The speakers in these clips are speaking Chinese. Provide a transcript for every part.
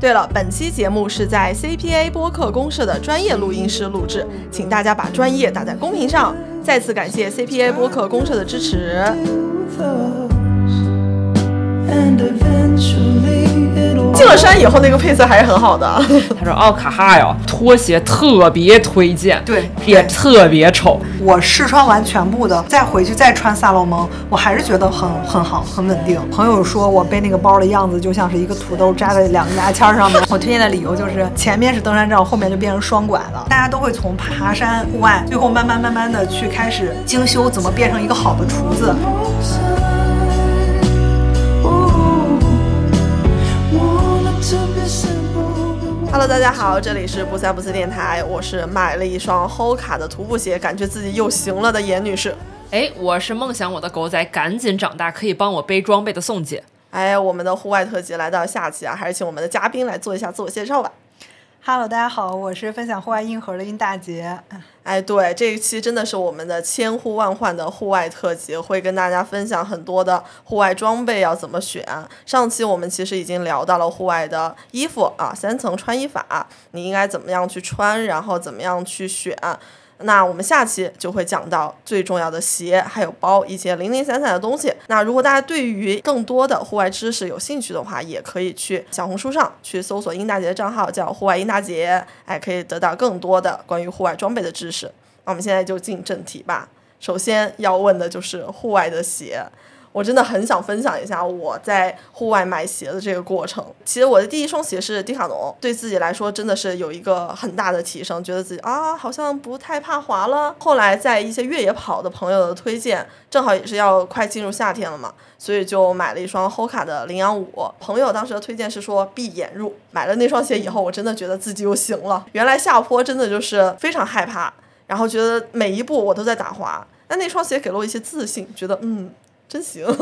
对了，本期节目是在 CPA 播客公社的专业录音师录制，请大家把专业打在公屏上。再次感谢 CPA 播客公社的支持。进了山以后，那个配色还是很好的。他说：“奥卡哈呀，拖鞋特别推荐，对，也特别丑。我试穿完全部的，再回去再穿萨洛蒙，我还是觉得很很好，很稳定。朋友说我背那个包的样子就像是一个土豆扎在两个牙签上面。我推荐的理由就是前面是登山杖，后面就变成双拐了。大家都会从爬山户外，最后慢慢慢慢的去开始精修怎么变成一个好的厨子。” Hello，大家好，这里是不三不四电台，我是买了一双 Hoka 的徒步鞋，感觉自己又行了的严女士。哎，我是梦想我的狗仔赶紧长大可以帮我背装备的宋姐。哎，我们的户外特辑来到下期啊，还是请我们的嘉宾来做一下自我介绍吧。Hello，大家好，我是分享户外硬核的殷大杰。哎，对，这一期真的是我们的千呼万唤的户外特辑，会跟大家分享很多的户外装备要怎么选。上期我们其实已经聊到了户外的衣服啊，三层穿衣法，你应该怎么样去穿，然后怎么样去选。那我们下期就会讲到最重要的鞋，还有包一些零零散散的东西。那如果大家对于更多的户外知识有兴趣的话，也可以去小红书上去搜索英大姐的账号，叫户外英大姐，哎，可以得到更多的关于户外装备的知识。那我们现在就进正题吧。首先要问的就是户外的鞋。我真的很想分享一下我在户外买鞋的这个过程。其实我的第一双鞋是迪卡侬，对自己来说真的是有一个很大的提升，觉得自己啊好像不太怕滑了。后来在一些越野跑的朋友的推荐，正好也是要快进入夏天了嘛，所以就买了一双 Hoka 的零幺五。朋友当时的推荐是说闭眼入，买了那双鞋以后，我真的觉得自己又行了。原来下坡真的就是非常害怕，然后觉得每一步我都在打滑，但那双鞋给了我一些自信，觉得嗯。真行，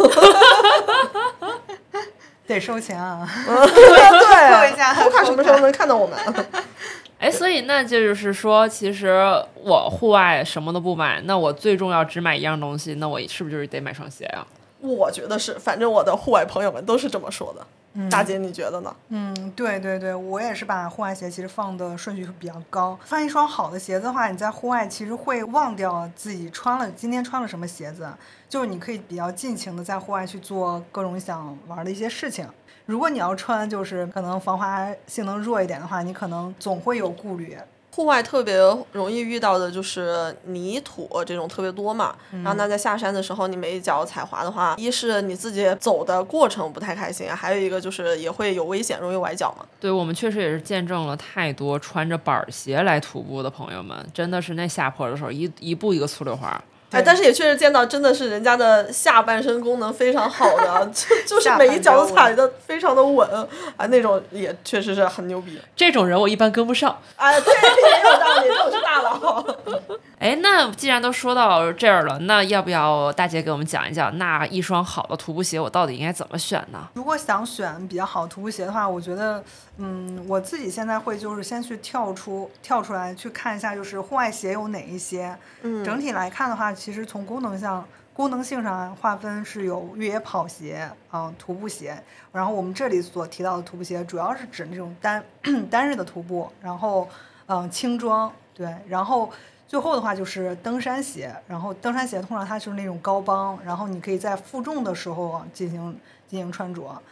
得收钱啊！对，我卡什么时候能看到我们？哎，所以那就是说，其实我户外什么都不买，那我最重要只买一样东西，那我是不是就是得买双鞋啊？我觉得是，反正我的户外朋友们都是这么说的。大姐，你觉得呢？嗯，对对对，我也是把户外鞋其实放的顺序比较高。放一双好的鞋子的话，你在户外其实会忘掉自己穿了今天穿了什么鞋子，就是你可以比较尽情的在户外去做各种想玩的一些事情。如果你要穿就是可能防滑性能弱一点的话，你可能总会有顾虑。户外特别容易遇到的就是泥土这种特别多嘛，然后那在下山的时候，你每一脚踩滑的话，一是你自己走的过程不太开心，还有一个就是也会有危险，容易崴脚嘛。对我们确实也是见证了太多穿着板鞋来徒步的朋友们，真的是那下坡的时候一一步一个粗溜滑。哎，但是也确实见到，真的是人家的下半身功能非常好的，就就是每一脚都踩的非常的稳啊，那种也确实是很牛逼。这种人我一般跟不上。哎，对，也有道理，这种是大佬。哎，那既然都说到这儿了，那要不要大姐给我们讲一讲，那一双好的徒步鞋我到底应该怎么选呢？如果想选比较好的徒步鞋的话，我觉得，嗯，我自己现在会就是先去跳出跳出来去看一下，就是户外鞋有哪一些。嗯。整体来看的话。其实从功能上功能性上划分是有越野跑鞋啊、徒步鞋，然后我们这里所提到的徒步鞋主要是指那种单 单日的徒步，然后嗯轻装对，然后最后的话就是登山鞋，然后登山鞋通常它就是那种高帮，然后你可以在负重的时候进行进行穿着。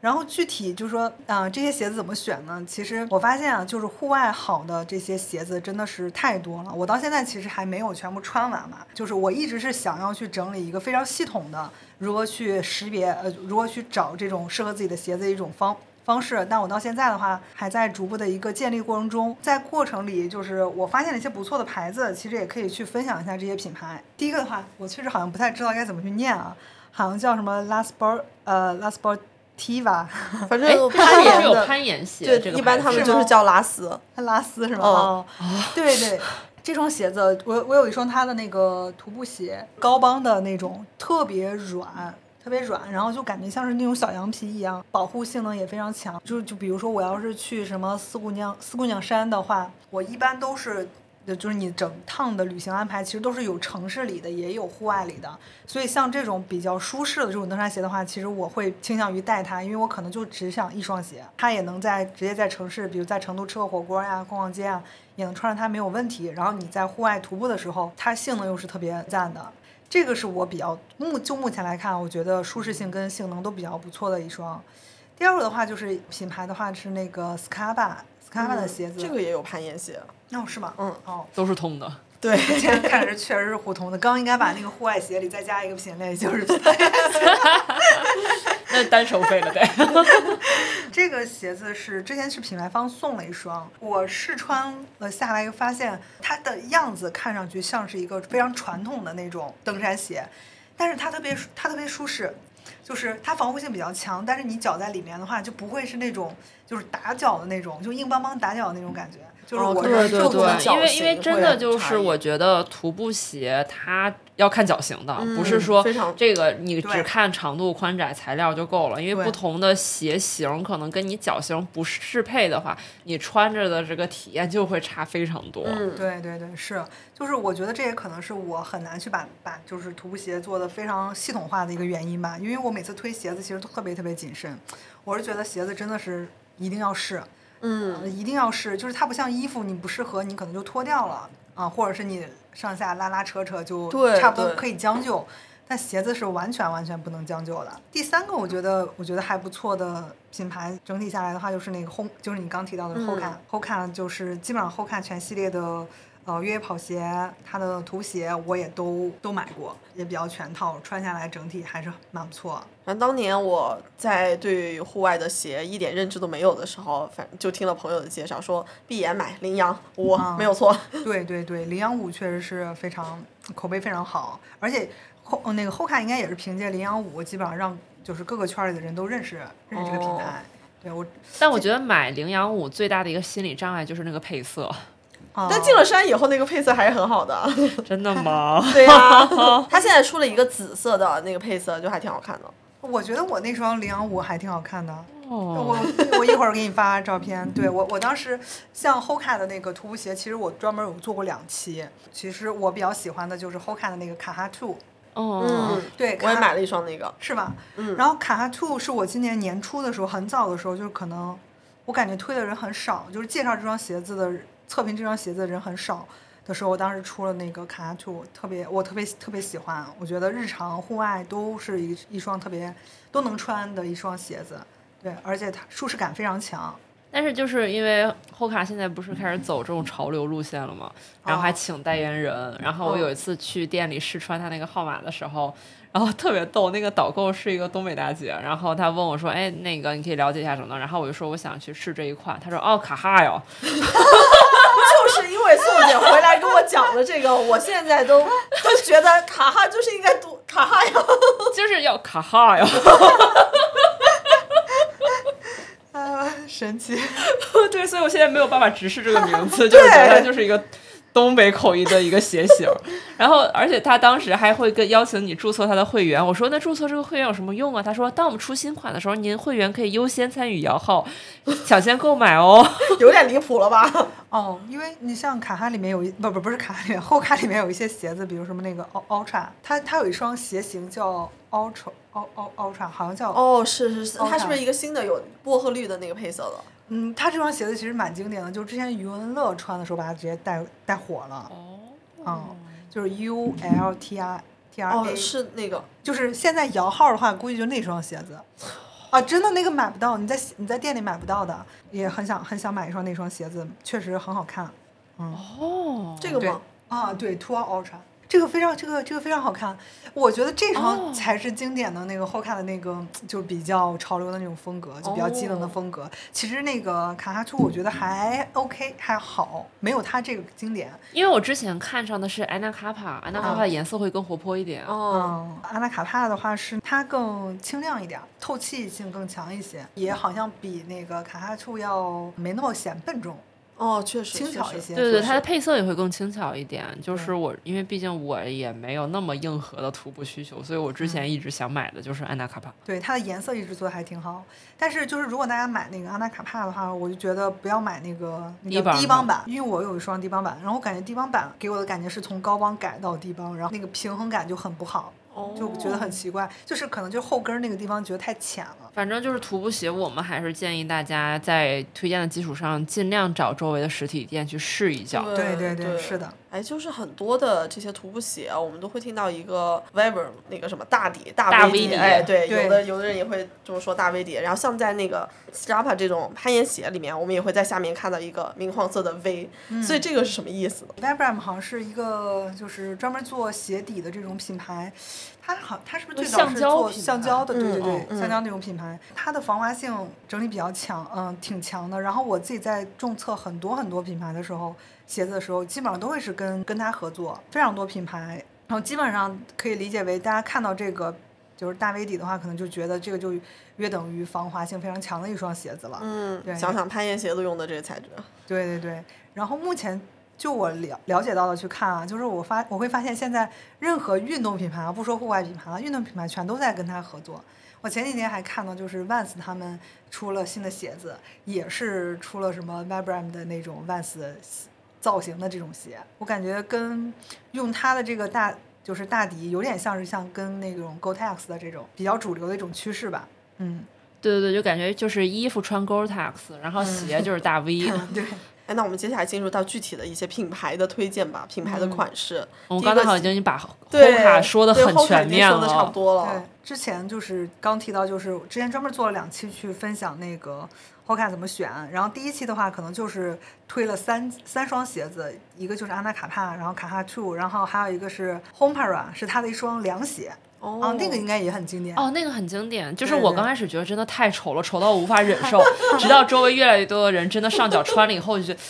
然后具体就是说，啊，这些鞋子怎么选呢？其实我发现啊，就是户外好的这些鞋子真的是太多了。我到现在其实还没有全部穿完嘛。就是我一直是想要去整理一个非常系统的，如何去识别，呃，如何去找这种适合自己的鞋子的一种方方式。但我到现在的话，还在逐步的一个建立过程中。在过程里，就是我发现了一些不错的牌子，其实也可以去分享一下这些品牌。第一个的话，我确实好像不太知道该怎么去念啊，好像叫什么 Last Bar，呃，Last Bar。T 吧，反正攀岩的攀岩鞋，对，一般他们就是叫拉丝，拉丝是吗？哦，对对，这双鞋子，我我有一双它的那个徒步鞋，高帮的那种，特别软。特别软，然后就感觉像是那种小羊皮一样，保护性能也非常强。就就比如说我要是去什么四姑娘四姑娘山的话，我一般都是。就是你整趟的旅行安排，其实都是有城市里的，也有户外里的。所以像这种比较舒适的这种登山鞋的话，其实我会倾向于带它，因为我可能就只想一双鞋，它也能在直接在城市，比如在成都吃个火锅呀、逛逛街啊，也能穿上它没有问题。然后你在户外徒步的时候，它性能又是特别赞的。这个是我比较目就目前来看，我觉得舒适性跟性能都比较不错的一双。第二个的话就是品牌的话是那个 Scarpa，Scarpa 的鞋子，这个也有攀岩鞋。哦，是吗？嗯，哦，都是通的。对，现在看着确实是互通的。刚应该把那个户外鞋里再加一个品类，就是 那单收费了得。这个鞋子是之前是品牌方送了一双，我试穿了下来，又发现它的样子看上去像是一个非常传统的那种登山鞋，但是它特别它特别舒适，就是它防护性比较强，但是你脚在里面的话就不会是那种就是打脚的那种，就硬邦邦打脚的那种感觉。就是我对对对，因为因为真的就是我觉得徒步鞋它要看脚型的，不是说这个你只看长度、宽窄、材料就够了。因为不同的鞋型可能跟你脚型不适配的话，你穿着的这个体验就会差非常多。嗯，对对对，是，就是我觉得这也可能是我很难去把把就是徒步鞋做的非常系统化的一个原因吧。因为我每次推鞋子其实都特别特别谨慎，我是觉得鞋子真的是一定要试。嗯，一定要试，就是它不像衣服，你不适合你可能就脱掉了啊，或者是你上下拉拉扯扯就差不多可以将就，但鞋子是完全完全不能将就的。第三个我觉得我觉得还不错的品牌，整体下来的话就是那个烘，就是你刚提到的后看，后看就是基本上后看全系列的。呃，越野跑鞋，它的图鞋我也都都买过，也比较全套，穿下来整体还是蛮不错。反正当年我在对户外的鞋一点认知都没有的时候，反正就听了朋友的介绍，说闭眼买羚羊五没有错。对对对，羚羊五确实是非常口碑非常好，而且后那个后看应该也是凭借羚羊五，基本上让就是各个圈里的人都认识认识这个品牌。对我，但我觉得买羚羊五最大的一个心理障碍就是那个配色。但进了山以后，那个配色还是很好的。真的吗？对呀，他现在出了一个紫色的那个配色，就还挺好看的。我觉得我那双羚羊五还挺好看的。哦。我我一会儿给你发照片。对我我当时像 Hoka 的那个徒步鞋，其实我专门有做过两期。其实我比较喜欢的就是 Hoka 的那个卡哈 Two。哦。嗯。对。我也买了一双那个。是吧？嗯。然后卡哈 Two 是我今年年初的时候，很早的时候，就是可能我感觉推的人很少，就是介绍这双鞋子的。测评这双鞋子的人很少的时候，我当时出了那个卡哈兔，特别我特别特别喜欢，我觉得日常户外都是一一双特别都能穿的一双鞋子，对，而且它舒适感非常强。但是就是因为后卡现在不是开始走这种潮流路线了嘛？然后还请代言人，然后我有一次去店里试穿他那个号码的时候。然后特别逗，那个导购是一个东北大姐，然后她问我说：“哎，那个你可以了解一下什么？”然后我就说：“我想去试这一款。”她说：“哦，卡哈哟。”就是因为宋姐回来跟我讲了这个，我现在都都觉得卡哈就是应该读卡哈哟，就是要卡哈哟。啊，神奇！对，所以我现在没有办法直视这个名字，就是觉得它就是一个。东北口音的一个鞋型，然后而且他当时还会跟邀请你注册他的会员。我说那注册这个会员有什么用啊？他说当我们出新款的时候，您会员可以优先参与摇号，抢先购买哦。有点离谱了吧？哦，因为你像卡哈里面有一不不不是卡哈里面后卡里面有一些鞋子，比如什么那个 Ultra，它它有一双鞋型叫 Ultra Ultra，好像叫哦是是是，它是不是一个新的有薄荷绿的那个配色的？嗯，他这双鞋子其实蛮经典的，就是之前余文乐穿的时候把它直接带带火了。哦。嗯，就是 U L T R T R A。哦，是那个。就是现在摇号的话，估计就那双鞋子。啊，真的那个买不到，你在你在店里买不到的，也很想很想买一双那双鞋子，确实很好看。嗯。哦。这个吗？啊，对，Two Ultra。这个非常，这个这个非常好看，我觉得这双才是经典的那个 Hoka 的那个，就比较潮流的那种风格，就比较机能的风格。其实那个卡哈兔我觉得还 OK，还好，没有它这个经典。因为我之前看上的是安娜卡帕，安娜卡帕的颜色会更活泼一点。嗯，安娜卡帕的话是它更清亮一点，透气性更强一些，也好像比那个卡哈兔要没那么显笨重。哦，确实轻巧一些。对对它的配色也会更轻巧一点。就是我，因为毕竟我也没有那么硬核的徒步需求，所以我之前一直想买的就是安娜卡帕。对它的颜色一直做的还挺好，但是就是如果大家买那个安娜卡帕的话，我就觉得不要买那个那个低帮版，因为我有一双低帮版，然后我感觉低帮版给我的感觉是从高帮改到低帮，然后那个平衡感就很不好，就觉得很奇怪，就是可能就后跟儿那个地方觉得太浅了。反正就是徒步鞋，我们还是建议大家在推荐的基础上，尽量找周围的实体店去试一脚。对对对对是的。哎，就是很多的这些徒步鞋啊，我们都会听到一个 Weber 那个什么大底大大 V 底哎，对，对有的有的人也会这么说大 V 底。然后像在那个 Strapa 这种攀岩鞋里面，我们也会在下面看到一个明黄色的 V，、所以这个是什么意思呢？Vibram 好像是一个就是专门做鞋底的这种品牌，它好它是不是最早橡是做胶橡胶的？对对嗯对，嗯橡胶那种品牌，它的防滑性整体比较强，嗯，挺强的。然后我自己在重测很多很多品牌的时候，鞋子的时候，基本上都会是跟跟它合作，非常多品牌，然后基本上可以理解为大家看到这个。就是大 V 底的话，可能就觉得这个就约等于防滑性非常强的一双鞋子了。嗯对，想想攀岩鞋子用的这个材质，对对对，然后目前就我了了解到的去看啊，就是我发我会发现现在任何运动品牌啊，不说户外品牌了，运动品牌全都在跟他合作。我前几天还看到，就是 Vans 他们出了新的鞋子，也是出了什么 Vibram 的那种 Vans 造型的这种鞋，我感觉跟用它的这个大就是大底有点像是像跟那种 Gore-Tex 的这种比较主流的一种趋势吧。嗯，对对对，就感觉就是衣服穿 Gore-Tex，然后鞋就是大 V。对。哎，那我们接下来进入到具体的一些品牌的推荐吧，品牌的款式。我刚才好像已经把对 Hoka 说的很全面了说的差不多了。多对了。，之前就是刚提到，就是之前专门做了两期去分享那个 Hoka 怎么选，然后第一期的话可能就是推了三三双鞋子，一个就是安娜卡帕，然后卡哈 Two，然后还有一个是 Homepara，是它的一双凉鞋，哦啊，那个应该也很经典。哦，那个很经典，就是我刚开始觉得真的太丑了，丑到我无法忍受，直到周围越来越多的人真的上脚穿了以后，就觉得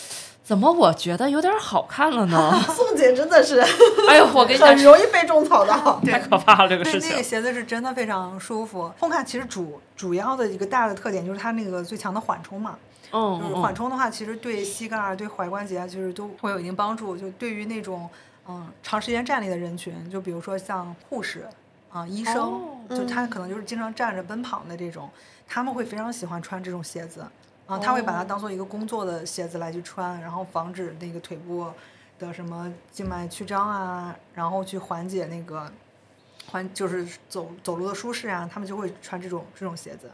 怎么我觉得有点好看了呢？宋姐真的是 哎呦，我跟你讲很，容易被种草的。太可怕了这个对，事情那个。鞋子是真的非常舒服。Hoka 其实主主要的一个大的特点就是它那个最强的缓冲嘛，嗯就是嗯缓冲的话，其实对膝盖儿、对踝关节啊，就是都会有一定帮助。就对于那种嗯长时间站立的人群，就比如说像护士啊、医生，哦。就他可能就是经常站着奔跑的这种，他们会非常喜欢穿这种鞋子啊，他会把它当做一个工作的鞋子来去穿，然后防止那个腿部的什么静脉曲张啊，然后去缓解那个缓就是走走路的舒适啊，他们就会穿这种这种鞋子。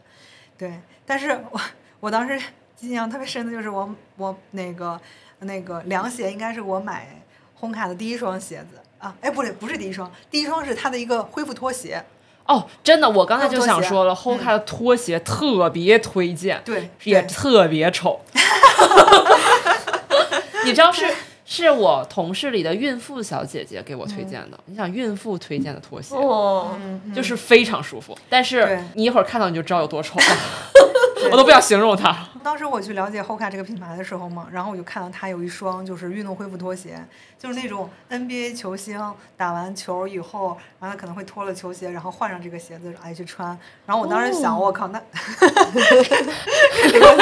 对，但是我我当时印象特别深的就是我我那个那个凉鞋应该是我买红卡的第一双鞋子啊，哎不对，不是第一双，第一双是它的一个恢复拖鞋，哦，真的，我刚才就想说了，Hoka 的拖鞋特别推荐，对，也特别丑。你知道是是我同事里的孕妇小姐姐给我推荐的。你想孕妇推荐的拖鞋，哦，就是非常舒服，但是你一会儿看到你就知道有多丑了，我都不想形容它。当时我去了解 Hoka 这个品牌的时候嘛，然后我就看到它有一双就是运动恢复拖鞋，就是那种 NBA 球星打完球以后，然后他可能会脱了球鞋，然后换上这个鞋子来去穿。然后我当时想，哦我靠，那肯定会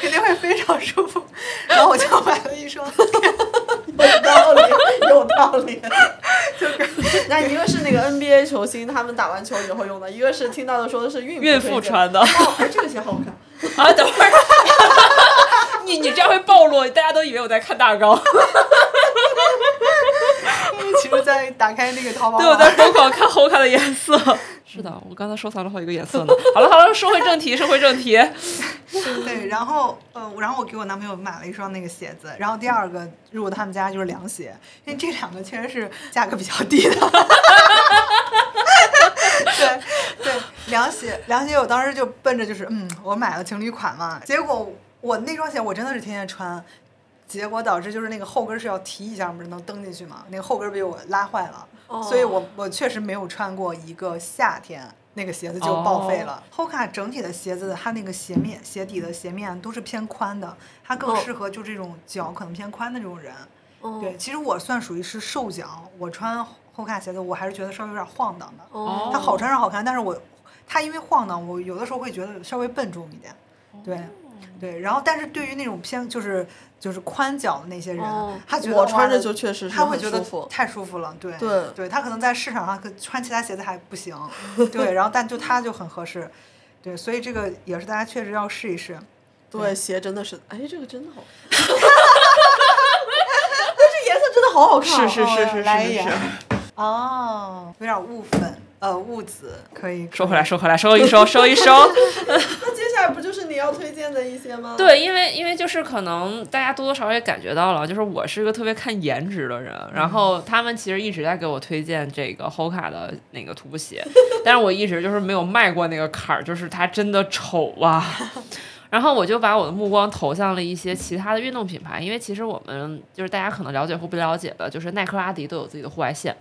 肯定会非常舒服。然后我就买了一双，有道理，有道理。就是，那一个是那个 NBA 球星他们打完球以后用的，一个是听到的说的是孕孕妇穿的哦，哎，这个鞋好看。啊，等会儿，你你这样会暴露，大家都以为我在看大纲。其实，在打开那个淘宝对，我在疯狂看 Hoka 的颜色。是的，我刚才收藏了好几个颜色呢。好了好了，说回正题，说回正题。对，然后呃，然后我给我男朋友买了一双那个鞋子，然后第二个入他们家就是凉鞋，因为这两个确实是价格比较低的。对对，凉鞋凉鞋，我当时就奔着就是嗯，我买了情侣款嘛，结果我那双鞋我真的是天天穿。结果导致就是那个后跟是要提一下，不是能蹬进去嘛？那个后跟被我拉坏了，所以我我确实没有穿过一个夏天，那个鞋子就报废了。Hoka 整体的鞋子，它那个鞋面、鞋底的鞋面都是偏宽的，它更哦适合就这种脚可能偏宽的这种人。哦对，其实我算属于是瘦脚，我穿 Hoka 鞋子我还是觉得稍微有点晃荡的。哦它好穿是好看，但是我它因为晃荡，我有的时候会觉得稍微笨重一点。对，对，然后但是对于那种偏就是就是宽脚的那些人，哦他觉得我穿着就确实是他会觉得很舒服。太舒服了，对对他可能在市场上可穿其他鞋子还不行，对，然后但就他就很合适，对，所以这个也是大家确实要试一试。对，鞋真的是，哎，这个真的好，但这颜色真的好好看、啊。是是是是是来一眼是。哦，有点雾粉，呃，雾紫，可以。收回来，收回来，收一收，收一收。要推荐的一些吗？，对，因为因为就是可能大家多多少少也感觉到了，就是我是一个特别看颜值的人，然后他们其实一直在给我推荐这个 Hoka 的那个徒步鞋，但是我一直就是没有迈过那个坎儿，就是它真的丑啊。然后我就把我的目光投向了一些其他的运动品牌，因为其实我们就是大家可能了解或不了解的，就是耐克、阿迪都有自己的户外线。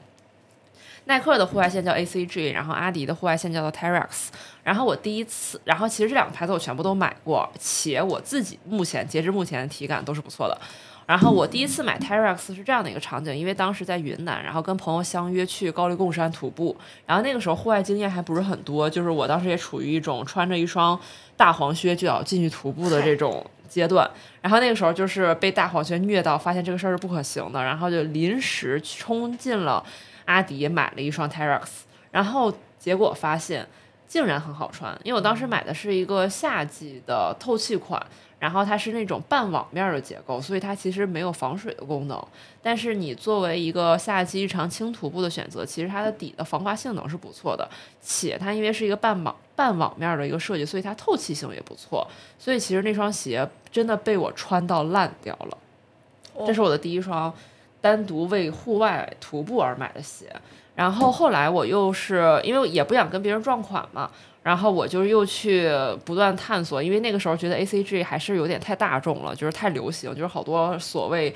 耐克的户外线叫 ACG，然后阿迪的户外线叫做 Terrex。然后我第一次，然后其实这两个牌子我全部都买过，且我自己目前截至目前的体感都是不错的。然后我第一次买 Terrex 是这样的一个场景，因为当时在云南，然后跟朋友相约去高黎贡山徒步，然后那个时候户外经验还不是很多，就是我当时也处于一种穿着一双大黄靴就要进去徒步的这种阶段，然后那个时候就是被大黄靴虐到，发现这个事儿是不可行的，然后就临时冲进了阿迪也买了一双 Terrex，然后结果发现竟然很好穿，因为我当时买的是一个夏季的透气款。然后它是那种半网面的结构，所以它其实没有防水的功能。但是你作为一个夏季日常轻徒步的选择，其实它的底的防滑性能是不错的，且它因为是一个半网半网面的一个设计，所以它透气性也不错。所以其实那双鞋真的被我穿到烂掉了。这是我的第一双单独为户外徒步而买的鞋。然后后来我又是因为也不想跟别人撞款嘛，然后我就又去不断探索，因为那个时候觉得 A C G 还是有点太大众了，就是太流行，就是好多所谓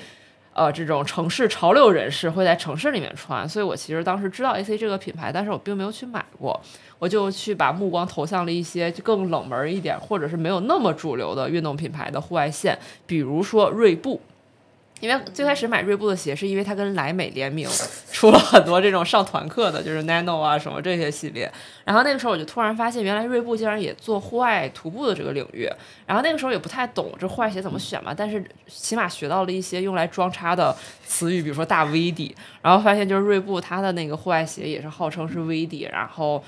呃这种城市潮流人士会在城市里面穿，所以我其实当时知道 A C 这个品牌，但是我并没有去买过，我就去把目光投向了一些更冷门一点，或者是没有那么主流的运动品牌的户外线，比如说锐步。因为最开始买锐步的鞋，是因为它跟莱美联名出了很多这种上团课的，就是 Nano 啊什么这些系列。然后那个时候我就突然发现，原来锐步竟然也做户外徒步的这个领域。然后那个时候也不太懂这户外鞋怎么选嘛，但是起码学到了一些用来装叉的词语，比如说大 V 底。然后发现就是锐步它的那个户外鞋也是号称是 V 底，然后。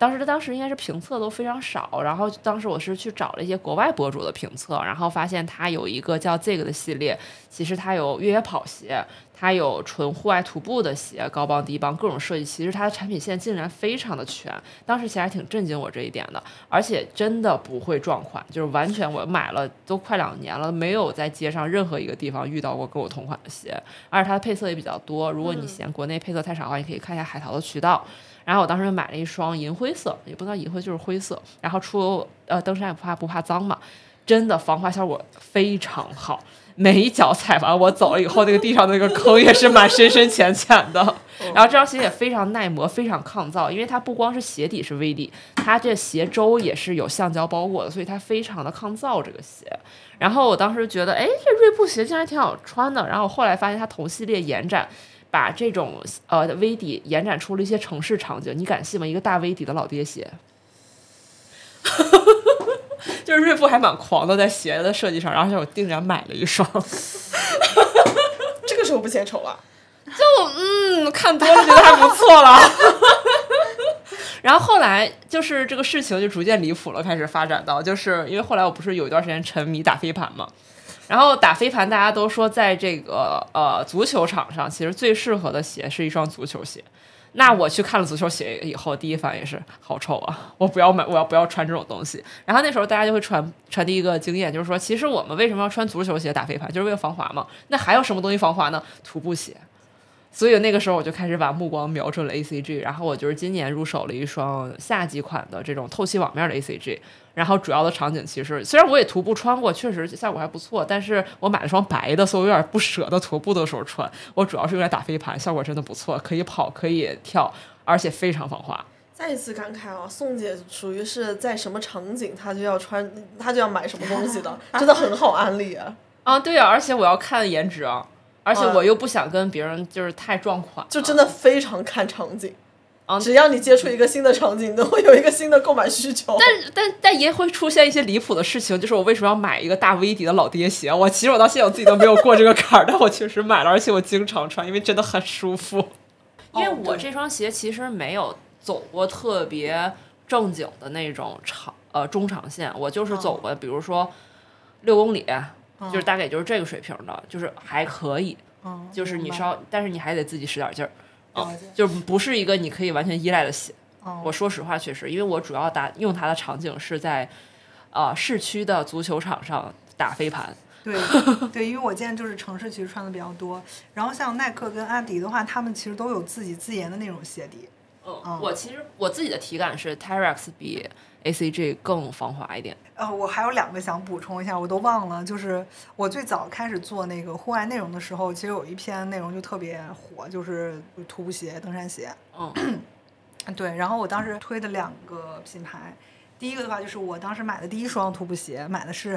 当时当时应该是评测都非常少，然后当时我是去找了一些国外博主的评测，然后发现他有一个叫这个的系列，其实他有越野跑鞋，它有纯户外徒步的鞋，高帮低帮各种设计，其实它的产品线竟然非常的全，当时其实还挺震惊我这一点的，而且真的不会撞款，就是完全我买了都快两年了，没有在街上任何一个地方遇到过跟我同款的鞋，而且它的配色也比较多，如果你嫌国内配色太少的话，你可以看一下海淘的渠道。然后我当时买了一双银灰色，也不知道银灰就是灰色，然后出呃登山也不怕不怕脏嘛，真的防滑效果非常好，每一脚踩完我走了以后，那个地上那个坑也是蛮深深浅浅的。然后这双鞋也非常耐磨，非常抗造，因为它不光是鞋底是 V 底，它这鞋周也是有橡胶包裹的，所以它非常的抗造这个鞋。然后我当时觉得，哎，这锐步鞋竟然挺好穿的。然后后来发现它同系列延展。把这种呃 V 底延展出了一些城市场景，你敢信吗？一个大 V 底的老爹鞋，就是锐步还蛮狂的，在鞋的设计上，然后我定然买了一双，这个时候不嫌丑了。就嗯看多了觉得还不错了。然后后来就是这个事情就逐渐离谱了，开始发展到就是因为后来我不是有一段时间沉迷打飞盘嘛。然后打飞盘，大家都说在这个呃足球场上，其实最适合的鞋是一双足球鞋。那我去看了足球鞋以后，第一反应是好丑啊！我不要买，我要不要穿这种东西？然后那时候大家就会传传递一个经验，就是说，其实我们为什么要穿足球鞋打飞盘，就是为了防滑嘛。那还有什么东西防滑呢？徒步鞋。所以那个时候我就开始把目光瞄准了 ACG，然后我就是今年入手了一双夏季款的这种透气网面的 ACG。然后主要的场景其实，虽然我也徒步穿过，确实效果还不错，但是我买了双白的，所以我有点不舍得徒步的时候穿。我主要是用来打飞盘，效果真的不错，可以跑，可以跳，而且非常防滑。再一次感慨啊，宋姐属于是在什么场景，她就要穿，她就要买什么东西的，真的很好安利啊！啊，对啊，而且我要看颜值啊，而且我又不想跟别人就是太撞款，就真的非常看场景。只要你接触一个新的场景，都会有一个新的购买需求。但但但也会出现一些离谱的事情，就是我为什么要买一个大 V 底的老爹鞋？我其实我到现在我自己都没有过这个坎儿，但我确实买了，而且我经常穿，因为真的很舒服。因为我这双鞋其实没有走过特别正经的那种长呃中长线，我就是走过，比如说六公里，就是大概也就是这个水平的，就是还可以。嗯，就是你稍，但是你还得自己使点劲儿，了解就不是一个你可以完全依赖的鞋。哦我说实话，确实，因为我主要打用它的场景是在，呃，市区的足球场上打飞盘。对 对，因为我见就是城市其实穿的比较多，然后像耐克跟阿迪的话，他们其实都有自己自研的那种鞋底。嗯，我其实我自己的体感是 Tyrex 比 ACG 更防滑一点。呃，我还有两个想补充一下，我都忘了，就是我最早开始做那个户外内容的时候，其实有一篇内容就特别火，就是徒步鞋、登山鞋。嗯，对，然后我当时推的两个品牌，第一个的话就是我当时买的第一双徒步鞋，买的是，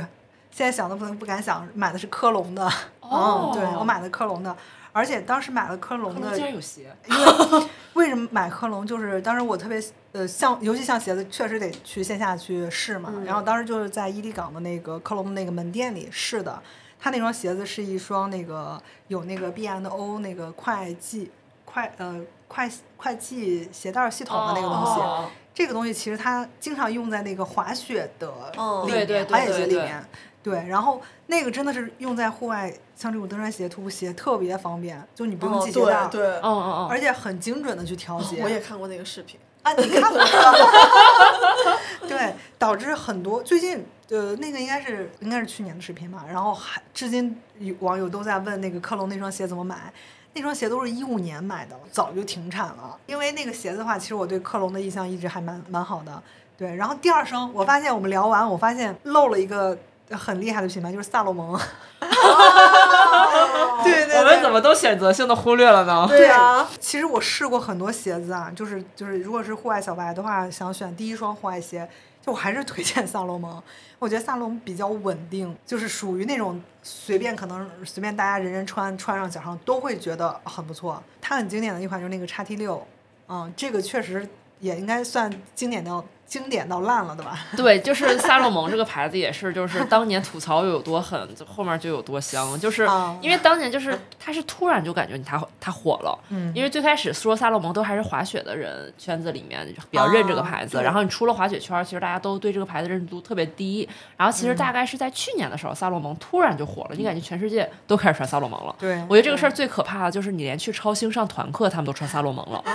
现在想都不能不敢想，买的是科隆的。哦 嗯，对我买的科隆的，而且当时买了科隆的科隆竟，然有鞋。因为 为什么买科隆？就是当时我特别呃像，尤其像鞋子，确实得去线下去试嘛。然后当时就是在伊犁港的那个科隆的那个门店里试的。他那双鞋子是一双那个有那个 B N O 那个快系快呃快快系鞋带系统的那个东西。哦这个东西其实它经常用在那个滑雪的哦里面，滑雪鞋里面。对，然后那个真的是用在户外，像这种登山鞋、徒步鞋特别方便，就你不用哦系鞋带儿，对对，嗯嗯嗯，而且很精准的去调节。我也看过那个视频。啊，你看过？对，导致很多最近呃那个应该是应该是去年的视频吧，然后还至今有网友都在问那个克隆那双鞋怎么买。那双鞋都是一五年买的，早就停产了。因为那个鞋子的话，其实我对克隆的印象一直还蛮蛮好的。对，然后第二双，我发现我们聊完，我发现漏了一个很厉害的品牌，就是萨洛蒙。对对对，我们怎么都选择性的忽略了呢？对啊，其实我试过很多鞋子啊，就是就是，如果是户外小白的话，想选第一双户外鞋，就我还是推荐萨洛蒙。我觉得萨洛蒙比较稳定，就是属于那种随便可能随便大家人人穿穿上脚上都会觉得很不错。它很经典的一款就是那个叉 T 六，嗯，这个确实也应该算经典到经典到烂了，对吧？对，就是萨洛蒙这个牌子也是，就是当年吐槽有多狠，就后面就有多香。就是啊因为当年就是他是突然就感觉你他他火了，嗯因为最开始说萨洛蒙都还是滑雪的人圈子里面比较认这个牌子，啊然后你出了滑雪圈儿，其实大家都对这个牌子认知度特别低。然后其实大概是在去年的时候，萨洛蒙突然就火了，你感觉全世界都开始穿萨洛蒙了。对，我觉得这个事儿最可怕的就是你连去超星上团课，他们都穿萨洛蒙了。啊，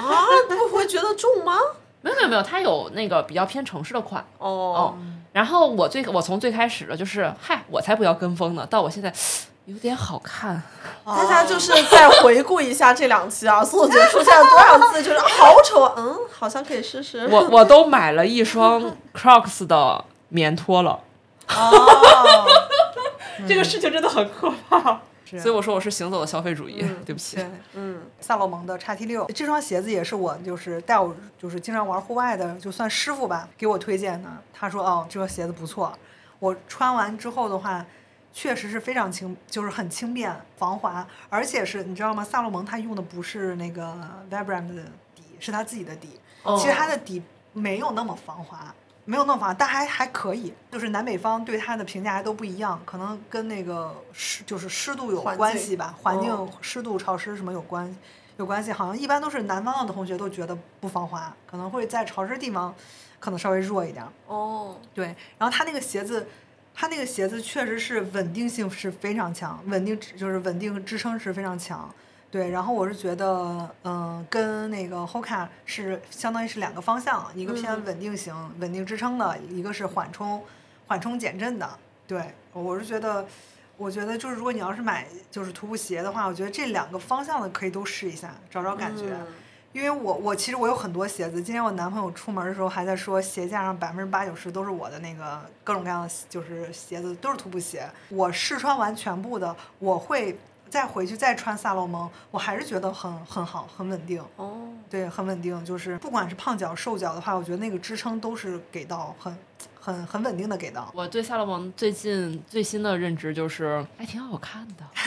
不会觉得重吗？没有没有没有，它有那个比较偏城市的款。哦，然后我最我从最开始的就是嗨，我才不要跟风呢，到我现在有点好看。大家就是再回顾一下这两期啊，素姐出现了多少次，就是好丑啊，嗯，好像可以试试。我我都买了一双 Crocs 的棉拖了，哦，这个事情真的很可怕。是所以我说我是行走的消费主义，对不起。对。嗯，萨洛蒙的叉 T 六这双鞋子也是我就是带我就是经常玩户外的，就算师傅吧，给我推荐的。他说哦，这双鞋子不错。我穿完之后的话，确实是非常轻，就是很轻便、防滑，而且是你知道吗？萨洛蒙它用的不是那个 Vibram 的底，是它自己的底。其实它的底没有那么防滑。没有那么防滑，但还还可以，就是南北方对它的评价还都不一样，可能跟那个湿就是湿度有关系吧，环境、哦湿度、潮湿什么有关有关系，好像一般都是南方的同学都觉得不防滑，可能会在潮湿地方可能稍微弱一点儿。哦，对，然后它那个鞋子，它那个鞋子确实是稳定性是非常强，稳定就是稳定和支撑是非常强。对，然后我是觉得，嗯、跟那个 Hoka 是相当于是两个方向，一个偏嗯稳定型、稳定支撑的，一个是缓冲、缓冲减震的。对，我是觉得，我觉得就是如果你要是买就是徒步鞋的话，我觉得这两个方向的可以都试一下，找找感觉。嗯因为我我其实我有很多鞋子，今天我男朋友出门的时候还在说鞋架上百分之八九十都是我的那个各种各样的就是鞋子都是徒步鞋。我试穿完全部的，我会再回去再穿萨洛蒙，我还是觉得很很好，很稳定。哦，对，很稳定，就是不管是胖脚瘦脚的话，我觉得那个支撑都是给到很很很稳定的给到。我对萨洛蒙最近最新的认知就是还挺好看的。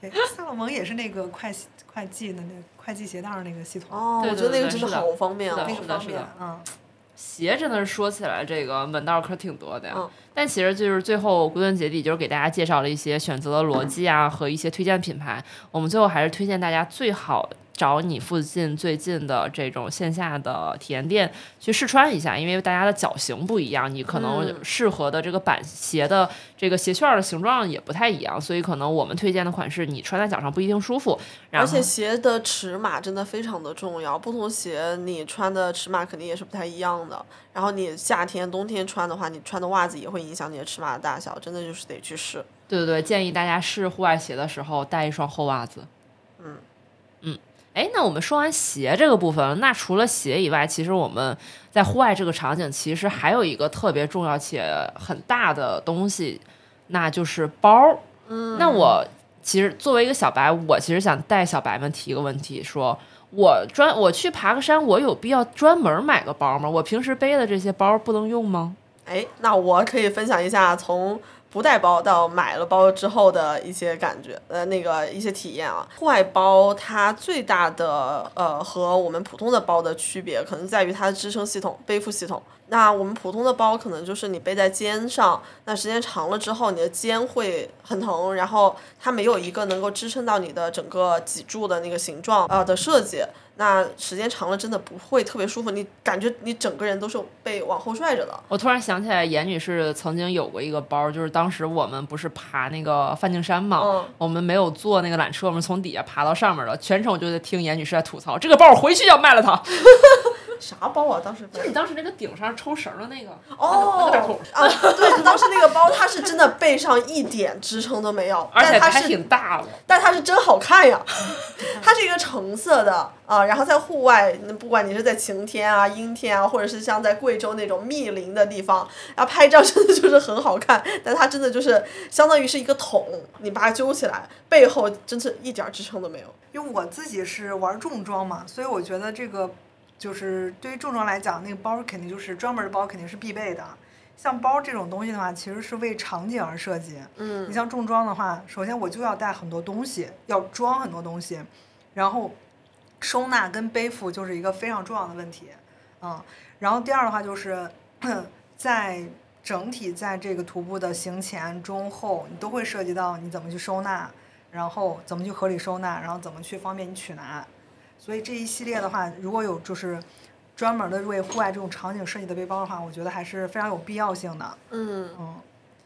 对，萨洛蒙也是那个快快系的那个快系鞋带儿那个系统，哦，我觉得那个真的好方便是的哦那。个方便嗯。鞋真的是说起来，这个门道可挺多的呀。嗯但其实就是最后归根结底，就是给大家介绍了一些选择的逻辑啊和一些推荐品牌。我们最后还是推荐大家最好找你附近最近的这种线下的体验店去试穿一下，因为大家的脚型不一样，你可能嗯适合的这个板鞋的这个鞋楦儿的形状也不太一样，所以可能我们推荐的款式你穿在脚上不一定舒服。然后而且鞋的尺码真的非常的重要，不同鞋你穿的尺码肯定也是不太一样的。然后你夏天、冬天穿的话，你穿的袜子也会影响你的尺码的大小，真的就是得去试。对对对，建议大家试户外鞋的时候带一双厚袜子。哎，那我们说完鞋这个部分了，那除了鞋以外，其实我们在户外这个场景，其实还有一个特别重要且很大的东西，那就是包。嗯那我其实作为一个小白，我其实想带小白们提一个问题，说我专我去爬个山，我有必要专门买个包吗？我平时背的这些包不能用吗？哎，那我可以分享一下从不带包到买了包之后的一些感觉，呃，那个一些体验啊。户外包它最大的呃和我们普通的包的区别，可能在于它的支撑系统、背负系统。那我们普通的包可能就是你背在肩上，那时间长了之后，你的肩会很疼，然后它没有一个能够支撑到你的整个脊柱的那个形状呃的设计。那时间长了真的不会特别舒服，你感觉你整个人都是被往后拽着的。我突然想起来，严女士曾经有过一个包，就是当时我们不是爬那个梵净山嘛，嗯我们没有坐那个缆车，我们从底下爬到上面了，全程我就在听严女士在吐槽，这个包我回去要卖了它。啥包啊？当时就你当时那个顶上抽绳的那个，哦那个，啊，对，当时那个包它是真的背上一点支撑都没有，而且它是挺大的。但它是真好看呀，它是一个橙色的啊，然后在户外，那不管你是在晴天啊、阴天啊，或者是像在贵州那种密林的地方，然后拍照真的就是很好看，但它真的就是相当于是一个桶，你把它揪起来，背后真是一点儿支撑都没有。因为我自己是玩重装嘛，所以我觉得这个就是对于重装来讲，那个包肯定就是专门的包肯定是必备的。像包这种东西的话，其实是为场景而设计。嗯你像重装的话，首先我就要带很多东西，要装很多东西，然后收纳跟背负就是一个非常重要的问题，嗯，然后第二的话就是在整体在这个徒步的行前、中、后，你都会涉及到你怎么去收纳，然后怎么去合理收纳，然后怎么去方便你取拿，所以这一系列的话，如果有就是专门的为户外这种场景设计的背包的话，我觉得还是非常有必要性的，嗯，嗯，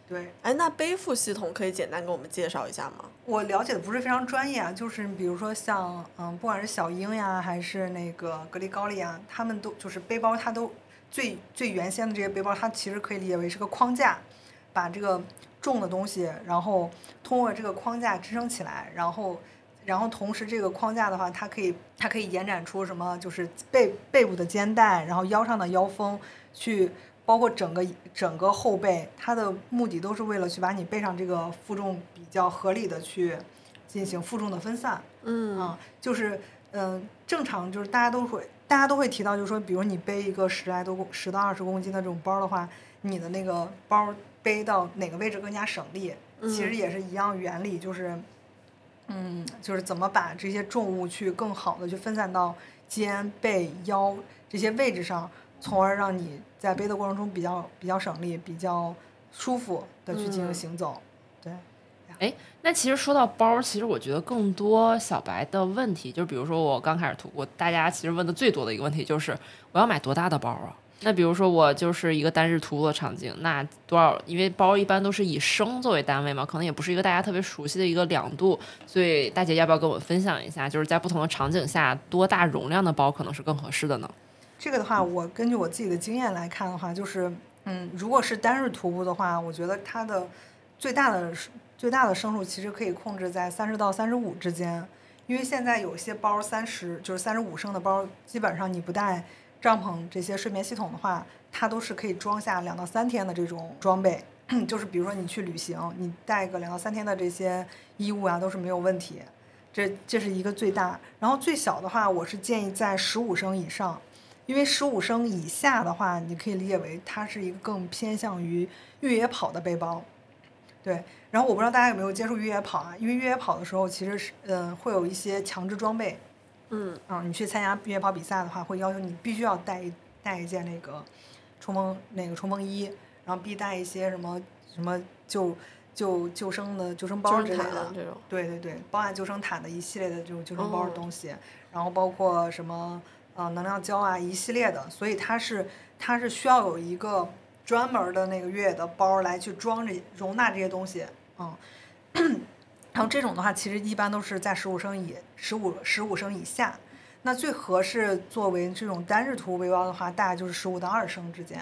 对。哎，那背负系统可以简单给我们介绍一下吗？我了解的不是非常专业啊，就是比如说像嗯，不管是小鹰呀，还是那个格力高丽啊，他们都就是背包，它都最最原先的这些背包，它其实可以理解为是个框架，把这个重的东西，然后通过这个框架支撑起来，然后然后同时这个框架的话，它可以它可以延展出什么，就是背背部的肩带，然后腰上的腰封，去包括整个整个后背，它的目的都是为了去把你背上这个负重比较合理的去进行负重的分散。嗯啊，就是嗯、正常就是大家都会大家都会提到，就是说，比如你背一个十来多公十到二十公斤的这种包的话，你的那个包背到哪个位置更加省力，其实嗯也是一样原理，就是嗯，就是怎么把这些重物去更好的去分散到肩、背、腰这些位置上，从而让你在背的过程中比较比较省力、比较舒服的去进行嗯行走。对，哎那其实说到包，其实我觉得更多小白的问题，就比如说我刚开始徒步，大家其实问的最多的一个问题就是我要买多大的包啊？那比如说我就是一个单日徒步的场景，那多少？因为包一般都是以升作为单位嘛，可能也不是一个大家特别熟悉的一个两度，所以大姐要不要跟我分享一下，就是在不同的场景下，多大容量的包可能是更合适的呢？这个的话，我根据我自己的经验来看的话，就是，嗯，如果是单日徒步的话，我觉得它的最大的最大的升数其实可以控制在三十到三十五之间，因为现在有些包三十就是三十五升的包，基本上你不带帐篷这些睡眠系统的话，它都是可以装下两到三天的这种装备，就是比如说你去旅行，你带个两到三天的这些衣物啊，都是没有问题。这这是一个最大，然后最小的话，我是建议在十五升以上。因为十五升以下的话，你可以理解为它是一个更偏向于越野跑的背包。对，然后我不知道大家有没有接触越野跑啊？因为越野跑的时候，其实是嗯、会有一些强制装备，嗯嗯，你去参加越野跑比赛的话，会要求你必须要带一带一件那个冲锋那个冲锋衣，然后必带一些什么什么救救救生的救生包之类的。这种，对对对，包含救生毯的一系列的这种救生包的哦东西，然后包括什么呃能量胶啊一系列的，所以它是它是需要有一个专门的那个越野的包来去装这容纳这些东西，嗯。然后这种的话，其实一般都是在十五升以十五十五升以下。那最合适作为这种单日徒步背包的话，大概就是十五到二十升之间。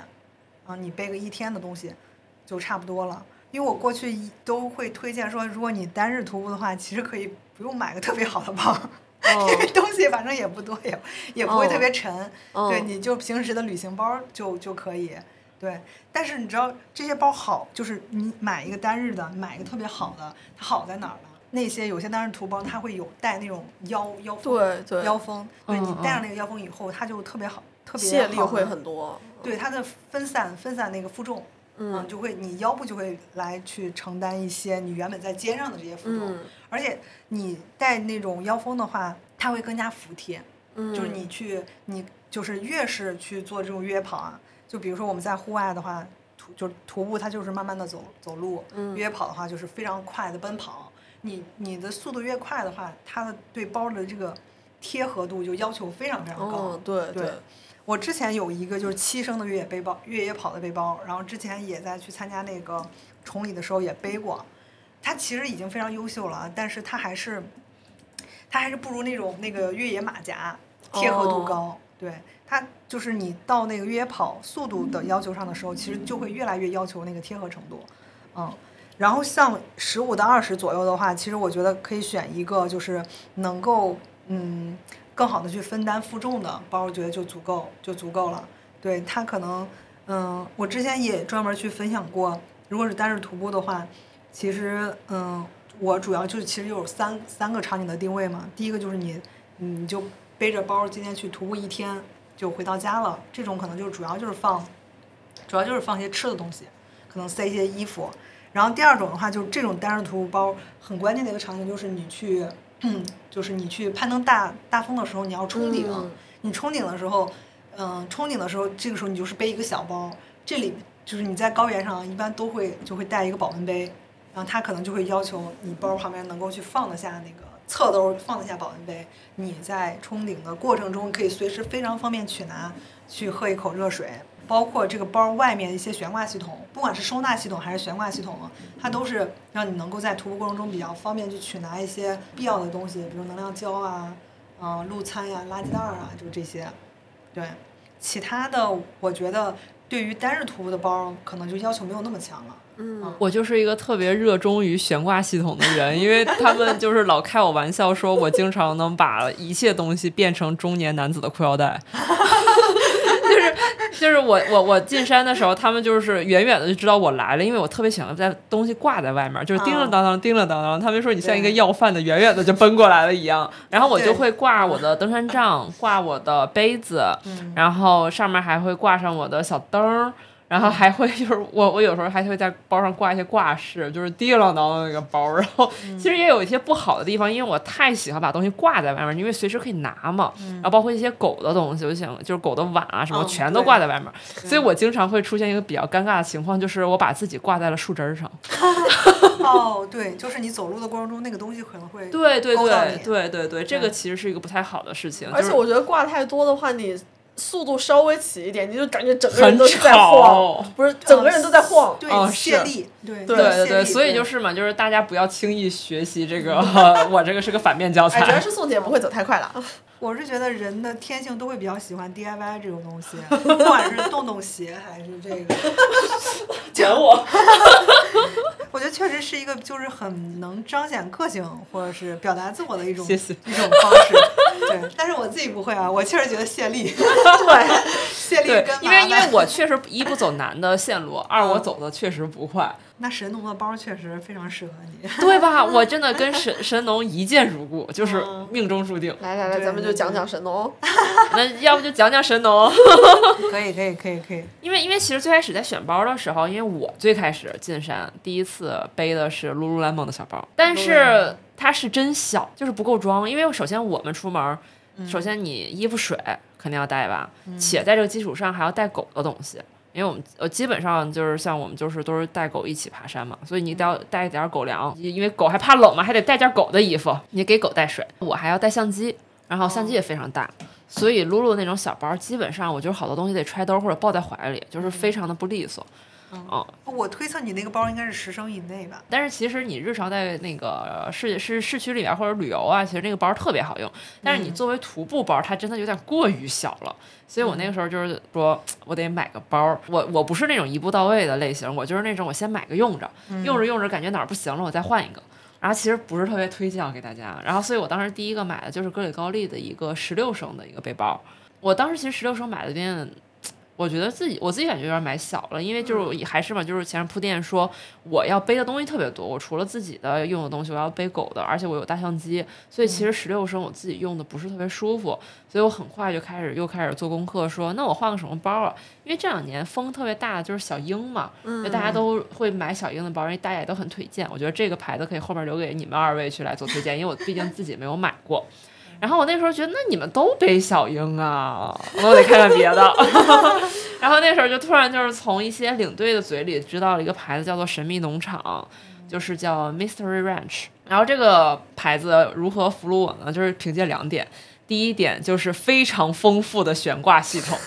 啊，你背个一天的东西就差不多了。因为我过去一都会推荐说，如果你单日徒步的话，其实可以不用买个特别好的包，因为东西反正也不多，也也不会特别沉。对，嗯你就平时的旅行包就就可以。对，但是你知道这些包好，就是你买一个单日的，买一个特别好的，它好在哪儿呢？那些有些单日图包，它会有带那种腰腰封，对对，腰封，对你嗯嗯戴上那个腰封以后，它就特别好，特别卸力会很多。对它的分散分散那个负重，嗯就会你腰部就会来去承担一些你原本在肩上的这些负重，嗯而且你戴那种腰封的话，它会更加服帖，嗯，就是你去你就是越是去做这种越野跑啊，就比如说我们在户外的话，徒就是徒步它就是慢慢的走走路，嗯。越野跑的话就是非常快的奔跑，你你的速度越快的话，它的对包的这个贴合度就要求非常非常高，嗯，对对我之前有一个就是七升的越野背包，越野跑的背包，然后之前也在去参加那个崇礼的时候也背过，它其实已经非常优秀了，但是它还是，它还是不如那种那个越野马甲贴合度高，对它就是你到那个越野跑速度的要求上的时候，其实就会越来越要求那个贴合程度，嗯。然后像十五到二十左右的话，其实我觉得可以选一个就是能够嗯更好的去分担负重的包，我觉得就足够就足够了。对它可能嗯，我之前也专门去分享过，如果是单日徒步的话，其实嗯，我主要就是其实有三三个场景的定位嘛。第一个就是你你就背着包今天去徒步一天就回到家了，这种可能就主要就是放主要就是放一些吃的东西，可能塞一些衣服。然后第二种的话，就是这种单人徒步包很关键的一个场景，就是你去，就是你去攀登大大峰的时候，你要冲顶。嗯你冲顶的时候，嗯、冲顶的时候，这个时候你就是背一个小包，这里就是你在高原上一般都会就会带一个保温杯，然后他可能就会要求你包旁边能够去放得下那个侧兜放得下保温杯，你在冲顶的过程中可以随时非常方便取拿，去喝一口热水。包括这个包外面一些悬挂系统，不管是收纳系统还是悬挂系统，它都是让你能够在徒步过程中比较方便去取拿一些必要的东西，比如能量胶啊、嗯、路餐呀、垃圾袋啊，就这些。对，其他的我觉得对于单日徒步的包，可能就要求没有那么强了。嗯，我就是一个特别热衷于悬挂系统的人，因为他们就是老开我玩笑说，我经常能把一切东西变成中年男子的裤腰带。就是就是我我我进山的时候，他们就是远远的就知道我来了，因为我特别喜欢在东西挂在外面，就是叮了当当叮了当当。他们说你像一个要饭的，远远的就奔过来了一样。然后我就会挂我的登山杖，挂我的杯子，嗯然后上面还会挂上我的小灯儿。然后还会就是我我有时候还会在包上挂一些挂饰，就是滴啷当的那个包。然后其实也有一些不好的地方，因为我太喜欢把东西挂在外面，因为随时可以拿嘛。然后包括一些狗的东西，我想就是狗的碗啊什么嗯全都挂在外面，所以我经常会出现一个比较尴尬的情况，就是我把自己挂在了树枝儿上。哦，对，就是你走路的过程中，那个东西可能会对对对对对对，这个其实是一个不太好的事情。而且我觉得挂太多的话，你速度稍微起一点，你就感觉整个人都是在晃，不是整个人都在晃。对泄力，对对对对所以就是嘛，就是大家不要轻易学习这个，我这个是个反面教哎，主要。是宋姐不会走太快了。我是觉得人的天性都会比较喜欢 DIY 这种东西，不管是洞洞鞋还是这个，卷我，我觉得确实是一个就是很能彰显个性或者是表达自我的一种谢谢一种方式。对，但是我自己不会啊，我确实觉得谢力。对，对谢丽干，嘛因为因为我确实一不走难的线路，二我走的确实不快，那神农的包确实非常适合你。对吧？我真的跟神神农一见如故，就是嗯命中注定。来来来，咱们就讲讲神农。那要不就讲讲神农。可以可以可以可以，因为因为其实最开始在选包的时候，因为我最开始进山第一次背的是 Lululemon 的小包，但是它是真小，就是不够装。因为首先我们出门，首先你衣服水肯定要带吧，且在这个基础上还要带狗的东西。因为我们呃基本上就是像我们就是都是带狗一起爬山嘛，所以你得要带一点狗粮，因为狗还怕冷嘛，还得带件狗的衣服，你给狗带水。我还要带相机，然后相机也非常大，所以露露那种小包，基本上我就是好多东西得揣兜或者抱在怀里，就是非常的不利索。嗯，我推测你那个包应该是十升以内吧？但是其实你日常在那个市市市区里面或者旅游啊，其实那个包特别好用。但是你作为徒步包，它真的有点过于小了。所以我那个时候就是说，我得买个包。我我不是那种一步到位的类型，我就是那种我先买个用着，用着用着感觉哪儿不行了，我再换一个。然后其实不是特别推荐给大家。然后所以我当时第一个买的就是格里高利的一个十六升的一个背包。我当时其实十六升买的店。我觉得自己我自己感觉有点买小了，因为就是还是嘛，就是前面铺垫说我要背的东西特别多，我除了自己的用的东西，我要背狗的，而且我有大相机，所以其实十六升我自己用的不是特别舒服，所以我很快就开始又开始做功课，说那我换个什么包啊？因为这两年风特别大，就是小鹰嘛，就大家都会买小鹰的包，因为大家也都很推荐。我觉得这个牌子可以后面留给你们二位去来做推荐，因为我毕竟自己没有买过。然后我那时候觉得，那你们都背小鹰啊，我得看看别的。然后那时候就突然就是从一些领队的嘴里知道了一个牌子叫做神秘农场，就是叫 Mystery Ranch。然后这个牌子如何俘虏我呢？就是凭借两点，第一点就是非常丰富的悬挂系统。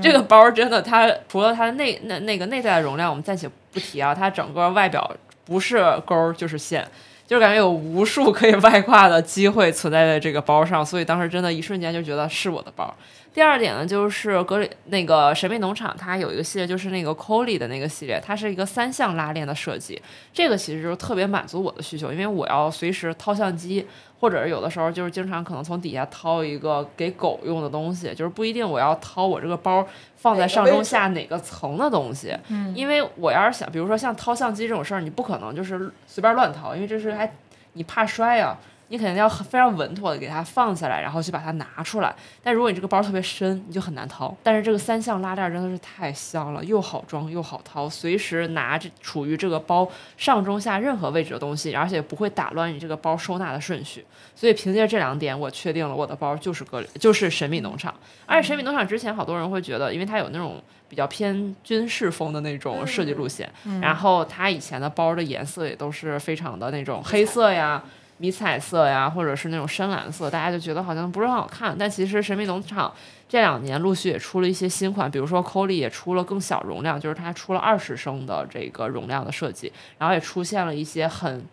这个包真的，它除了它内那那个内在的容量，我们暂且不提啊，它整个外表不是钩儿就是线。就感觉有无数可以外挂的机会存在在这个包上，所以当时真的一瞬间就觉得是我的包。第二点呢，就是格里那个神秘农场，它有一个系列，就是那个 Colly 的那个系列，它是一个三项拉链的设计。这个其实就是特别满足我的需求，因为我要随时掏相机，或者是有的时候就是经常可能从底下掏一个给狗用的东西，就是不一定我要掏我这个包放在上中下哪个层的东西。嗯，因为我要是想，比如说像掏相机这种事儿，你不可能就是随便乱掏，因为这是还你怕摔呀、你肯定要非常稳妥的给它放下来，然后去把它拿出来。但如果你这个包特别深，你就很难掏。但是这个三项拉链真的是太香了，又好装又好掏，随时拿着处于这个包上中下任何位置的东西，而且不会打乱你这个包收纳的顺序。所以凭借这两点，我确定了我的包就是格里，就是神秘农场。而且神秘农场之前好多人会觉得，因为它有那种比较偏军事风的那种设计路线，然后它以前的包的颜色也都是非常的那种黑色呀。迷彩色呀，或者是那种深蓝色，大家就觉得好像不是很好看。但其实神秘农场这两年陆续也出了一些新款，比如说 Colly 也出了更小容量，就是它出了二十升的这个容量的设计，然后也出现了一些很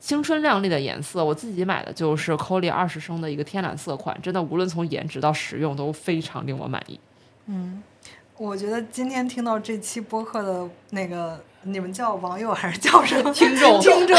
青春靓丽的颜色。我自己买的就是 Colly 二十升的一个天蓝色款，真的无论从颜值到实用都非常令我满意。嗯我觉得今天听到这期播客的那个，你们叫网友还是叫什么听众听众，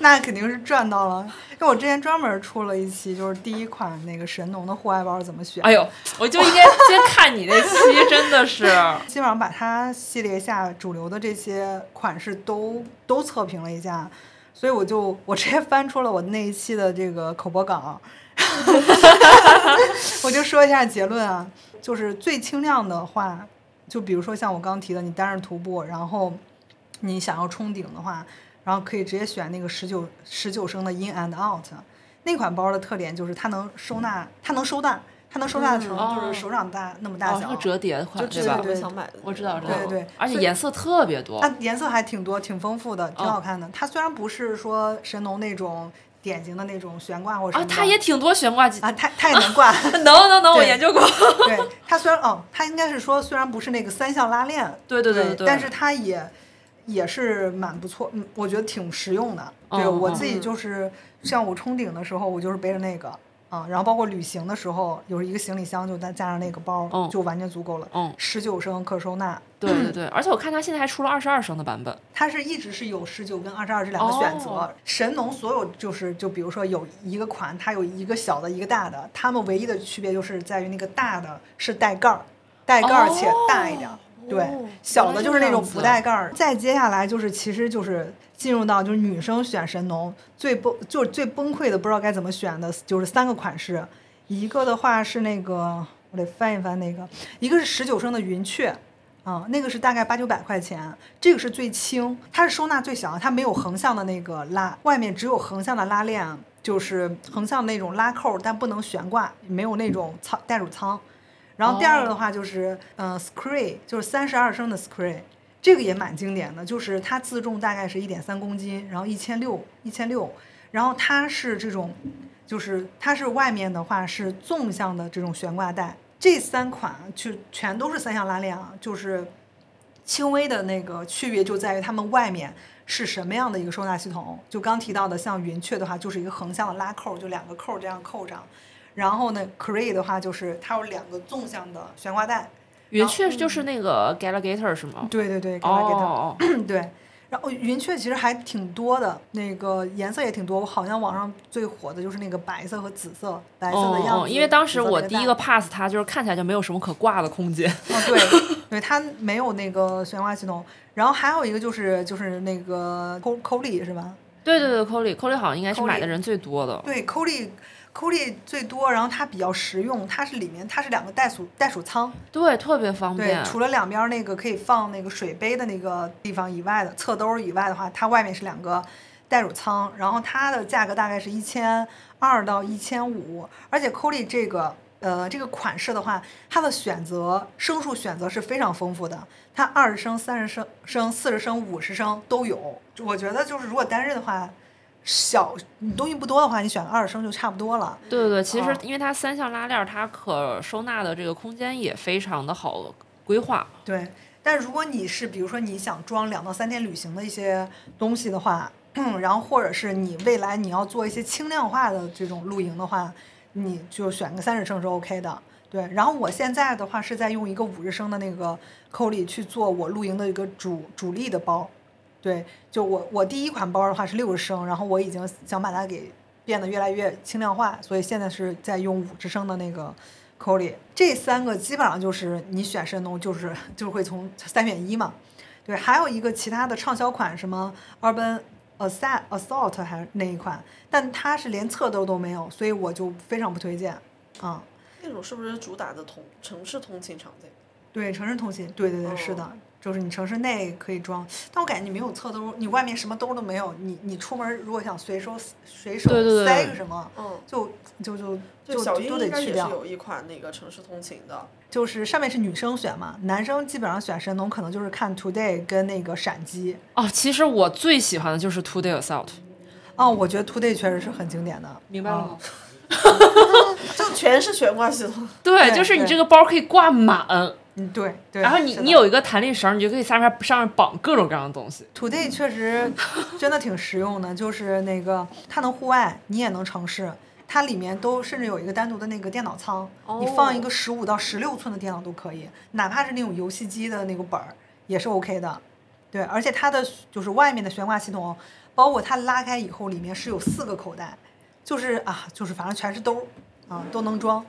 那肯定是赚到了。因为我之前专门出了一期，就是第一款那个神农的户外包怎么选。哎呦，我就应该先看你那期，真的是。基本上把它系列下主流的这些款式都都测评了一下，所以我就我直接翻出了我那一期的这个口播稿，我就说一下结论啊，就是最轻量的话，就比如说像我刚提的，你单人徒步，然后你想要冲顶的话，然后可以直接选那个十九十九升的 In and Out，那款包的特点就是它能收纳，它能收纳，它能收纳成嗯就是手掌大那么大哦，小，是个折叠款，就对吧？特别想买的。我知道，知道。对对而且颜色特别多。它颜色还挺多，挺丰富的，挺哦好看的。它虽然不是说神农那种典型的那种悬挂或者什啊，么的，它也挺多悬挂机。啊，它它也能挂。能能能，我研究过。对，它虽然哦，它应该是说虽然不是那个三项拉链，对对对对对但是它也也是蛮不错，嗯，我觉得挺实用的。对、我自己就是像我冲顶的时候，我就是背着那个。啊、然后包括旅行的时候，有一个行李箱，就再加上那个包，嗯就完全足够了。嗯，十九升可收纳，对对对，而且我看它现在还出了二十二升的版本。它是一直是有十九跟二十二这两个选择。哦神农所有就是就比如说有一个款，它有一个小的，一个大的，它们唯一的区别就是在于那个大的是带盖儿，带盖儿且大一点儿。对哦，小的就是那种不带盖儿。再接下来就是，其实就是进入到就是女生选神农最崩就是最崩溃的，不知道该怎么选的，就是三个款式。一个的话是那个，我得翻一翻那个，一个是十九升的云雀。啊、那个是大概八九百块钱，这个是最轻，它是收纳最小，它没有横向的那个拉，外面只有横向的拉链，就是横向那种拉扣，但不能悬挂，没有那种仓袋鼠仓。然后第二个的话就是，嗯、s c r e e 就是三十二升的 Scree，这个也蛮经典的，就是它自重大概是一点三公斤，然后一千六，一千六，然后它是这种，就是它是外面的话是纵向的这种悬挂带，这三款就全都是三项拉链啊，就是轻微的那个区别就在于它们外面是什么样的一个收纳系统。就刚提到的，像云雀的话，就是一个横向的拉扣，就两个扣这样扣上。然后呢，Cray 的话就是它有两个纵向的悬挂带。云雀就是那个 Galligator 是吗？对对对，给它给它。哦，对，然后云雀其实还挺多的，那个颜色也挺多。我好像网上最火的就是那个白色和紫色，白色的哦哦，样子。因为当时我第一个 pass 它，就是看起来就没有什么可挂的空间。哦，对，对，它没有那个悬挂系统。然后还有一个就是就是那个 Co Colly 是吧？对对对 c o l y c o l y 好像应该是买的人最多的。对，Colly Colly 最多，然后它比较实用，它是里面它是两个袋鼠袋鼠仓，对，特别方对便，。除了两边那个可以放那个水杯的那个地方以外的侧兜以外的话，它外面是两个袋鼠仓，然后它的价格大概是一千二到一千五，而且 Colly 这个呃这个款式的话，它的选择升数选择是非常丰富的，它二十升、三十升、升、四十升、五十升都有。我觉得就是如果单日的话，小你东西不多的话，你选个二十升就差不多了。对对对，其实哦因为它三项拉链，它可收纳的这个空间也非常的好规划。对，但如果你是比如说你想装两到三天旅行的一些东西的话，然后或者是你未来你要做一些轻量化的这种露营的话，你就选个三十升是 OK 的。对，然后我现在的话是在用一个五十升的那个扣里去做我露营的一个主主力的包。对，就我我第一款包的话是六十升，然后我已经想把它给变得越来越轻量化，所以现在是在用五十升的那个口里。这三个基本上就是你选神农就是就会从三选一嘛。对，还有一个其他的畅销款，什么 Urban Assault Assault 还是那一款，但它是连侧兜都没有，所以我就非常不推荐。啊、那种是不是主打的通城市通勤场景？对，城市通勤，对对对，是的哦，就是你城市内可以装，但我感觉你没有侧兜，你外面什么兜都没有，你你出门如果想随手随手塞个什么，嗯，就就就，就就都得去掉。该也是有一款那个城市通勤的。就是上面是女生选嘛，男生基本上选神农可能就是看 Today 跟那个闪击。哦，其实我最喜欢的就是 Two Day Assault。哦，我觉得 Today 确实是很经典的。啊明白了吗？就全是悬挂系统。对，对就是你这个包可以挂满，嗯，对对。然后你你有一个弹力绳，你就可以下面上面绑各种各样的东西。Today 确实 真的挺实用的，就是那个它能户外，你也能城市，它里面都甚至有一个单独的那个电脑仓，你放一个十五到十六寸的电脑都可以，哪怕是那种游戏机的那个本儿也是 OK 的。对，而且它的就是外面的悬挂系统，包括它拉开以后里面是有四个口袋，就是啊，就是反正全是兜儿啊，都能装。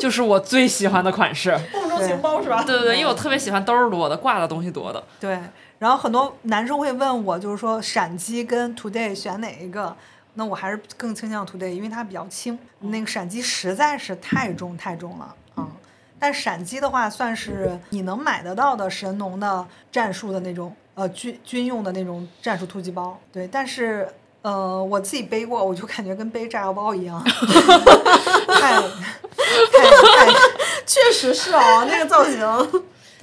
就是我最喜欢的款式。梦中情包是吧？对对对，因为我特别喜欢兜儿多的，挂的东西多的。对，然后很多男生会问我，就是说闪击跟 Today 选哪一个？那我还是更倾向 Today，因为它比较轻。那个闪击实在是太重太重了啊、嗯！但闪击的话，算是你能买得到的神农的战术的那种呃军军用的那种战术突击包。对，但是呃我自己背过，我就感觉跟背炸药包一样，太太太确实是哦，那个造型。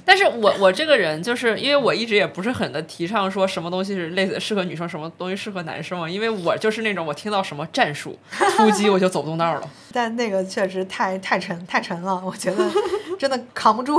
但是我我这个人就是因为我一直也不是很的提倡说什么东西是类似适合女生，什么东西适合男生嘛，因为我就是那种我听到什么战术突击我就走不动道了。但那个确实太太沉太沉了，我觉得 真的扛不住。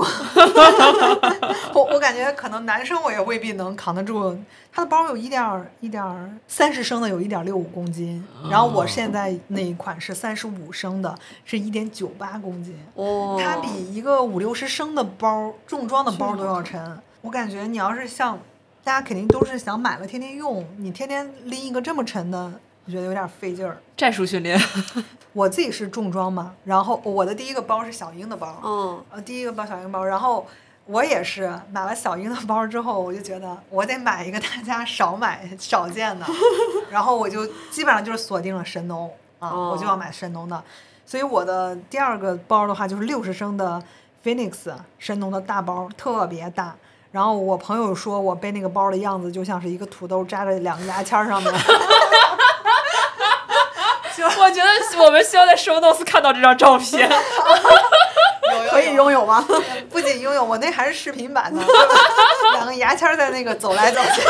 我我感觉可能男生我也未必能扛得住。他的包有一点儿一点儿三十升的，有一点六五公斤，然后我现在那一款是三十五升的，是一点九八公斤。哦它比一个五六十升的包重装的包都要沉。我感觉你要是像大家肯定都是想买了天天用，你天天拎一个这么沉的我觉得有点费劲儿。战术训练。我自己是重装嘛，然后我的第一个包是小英的包，嗯，呃，第一个包小英包，然后我也是买了小英的包之后，我就觉得我得买一个大家少买少见的，然后我就基本上就是锁定了神农啊，我就要买神农的，所以我的第二个包的话就是六十升的 Phoenix 神农的大包，特别大。然后我朋友说我背那个包的样子就像是一个土豆扎在两个牙签儿上面。我觉得我们需要在 show notes 看到这张照片。可以拥有吗？不仅拥有，我那还是视频版的，两个牙签儿在那个走来走去。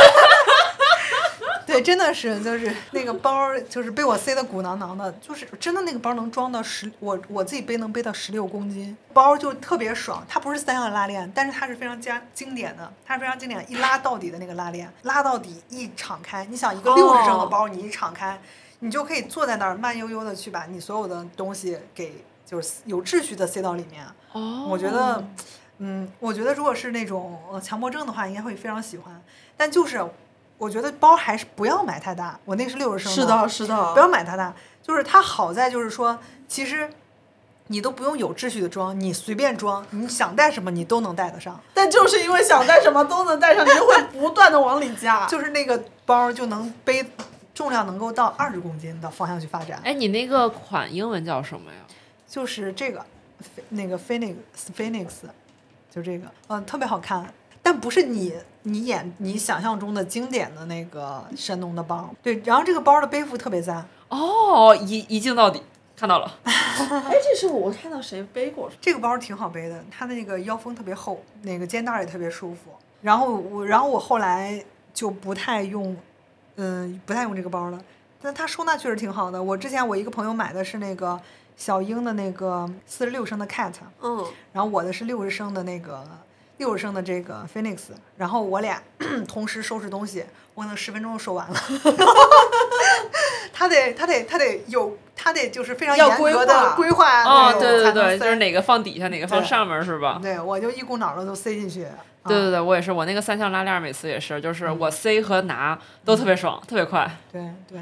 对，真的是，就是那个包儿，就是被我塞得鼓囊囊的，就是真的那个包能装到十，我我自己背能背到十六公斤，包儿就特别爽。它不是三样拉链，但是它是非常加经典的，它是非常经典，一拉到底的那个拉链，拉到底一敞开，你想一个六十升的包，你一敞开，你就可以坐在那儿慢悠悠的去把你所有的东西给就是有秩序的塞到里面。哦我觉得，嗯，我觉得如果是那种呃强迫症的话，应该会非常喜欢。但就是，我觉得包还是不要买太大。我那是六十升是的，是的，不要买太大。就是它好在就是说，其实你都不用有秩序的装，你随便装，你想带什么你都能带得上。但就是因为想带什么都能带上，你就会不断的往里加。就是那个包就能背重量能够到二十公斤的方向去发展。哎，你那个款英文叫什么呀？就是这个，那个 Phoenix Phoenix，就这个，嗯，特别好看，但不是你你眼你想象中的经典的那个神农的包。对，然后这个包的背负特别赞，哦，一一镜到底，看到了。哎，这是我看到谁背过？这个包挺好背的，它的那个腰封特别厚，那个肩带儿也特别舒服。然后我，然后我后来就不太用，嗯，不太用这个包了。但它收纳确实挺好的。我之前我一个朋友买的是那个小鹰的那个四十六升的 Cat，嗯，然后我的是六十升的那个六十升的这个 Phoenix，然后我俩 同时收拾东西，我可能十分钟就收完了。他得他得他得有他得就是非常要严格的规划规划哦，对对对，就是哪个放底下，哪个放上面是吧？对，我就一股脑的都塞进去。啊对对对，我也是，我那个三项拉链儿每次也是，就是我塞和拿都特别爽，特别快。对对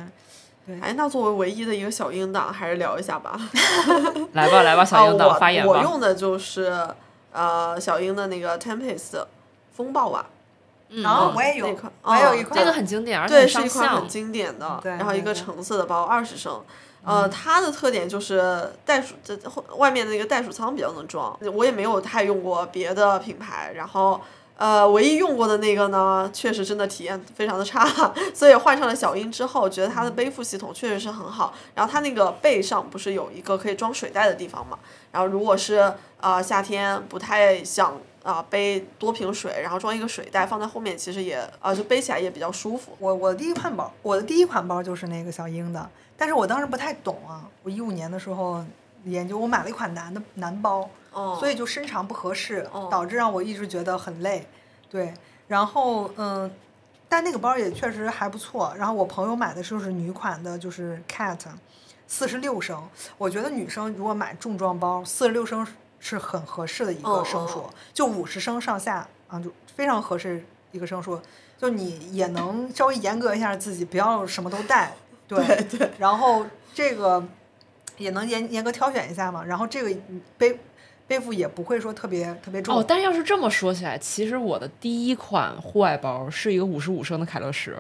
对，哎，那作为唯一的一个小鹰党，还是聊一下吧。来吧来吧，小鹰啊党发言吧。我我用的就是呃小鹰的那个 Tempest 风暴袜，嗯然后嗯我也有那款，我也有哦一款，那个很经典，而且对，是一款很。经典的，对然后一个对对橙色的包，二十升。呃，它的特点就是袋鼠，这后外面的那个袋鼠仓比较能装。我也没有太用过别的品牌，然后呃，唯一用过的那个呢，确实真的体验非常的差，所以换上了小鹰之后，觉得它的背负系统确实是很好。然后它那个背上不是有一个可以装水袋的地方嘛？然后如果是呃夏天不太想啊、背多瓶水，然后装一个水袋放在后面，其实也啊、就背起来也比较舒服。我我的第一款包，我的第一款包就是那个小鹰的，但是我当时不太懂啊。我一五年的时候研究，我买了一款男的男包，哦所以就身长不合适，哦导致让我一直觉得很累。对，然后嗯，但那个包也确实还不错。然后我朋友买的就是女款的，就是 Cat，四十六升。我觉得女生如果买重装包，四十六升是很合适的一个哦升数，哦就五十升上下啊，就非常合适一个升数。就你也能稍微严格一下自己，不要什么都带。对对然后这个也能严严格挑选一下嘛。然后这个背背负也不会说特别特别重。哦，但是要是这么说起来，其实我的第一款户外包是一个五十五升的凯乐石，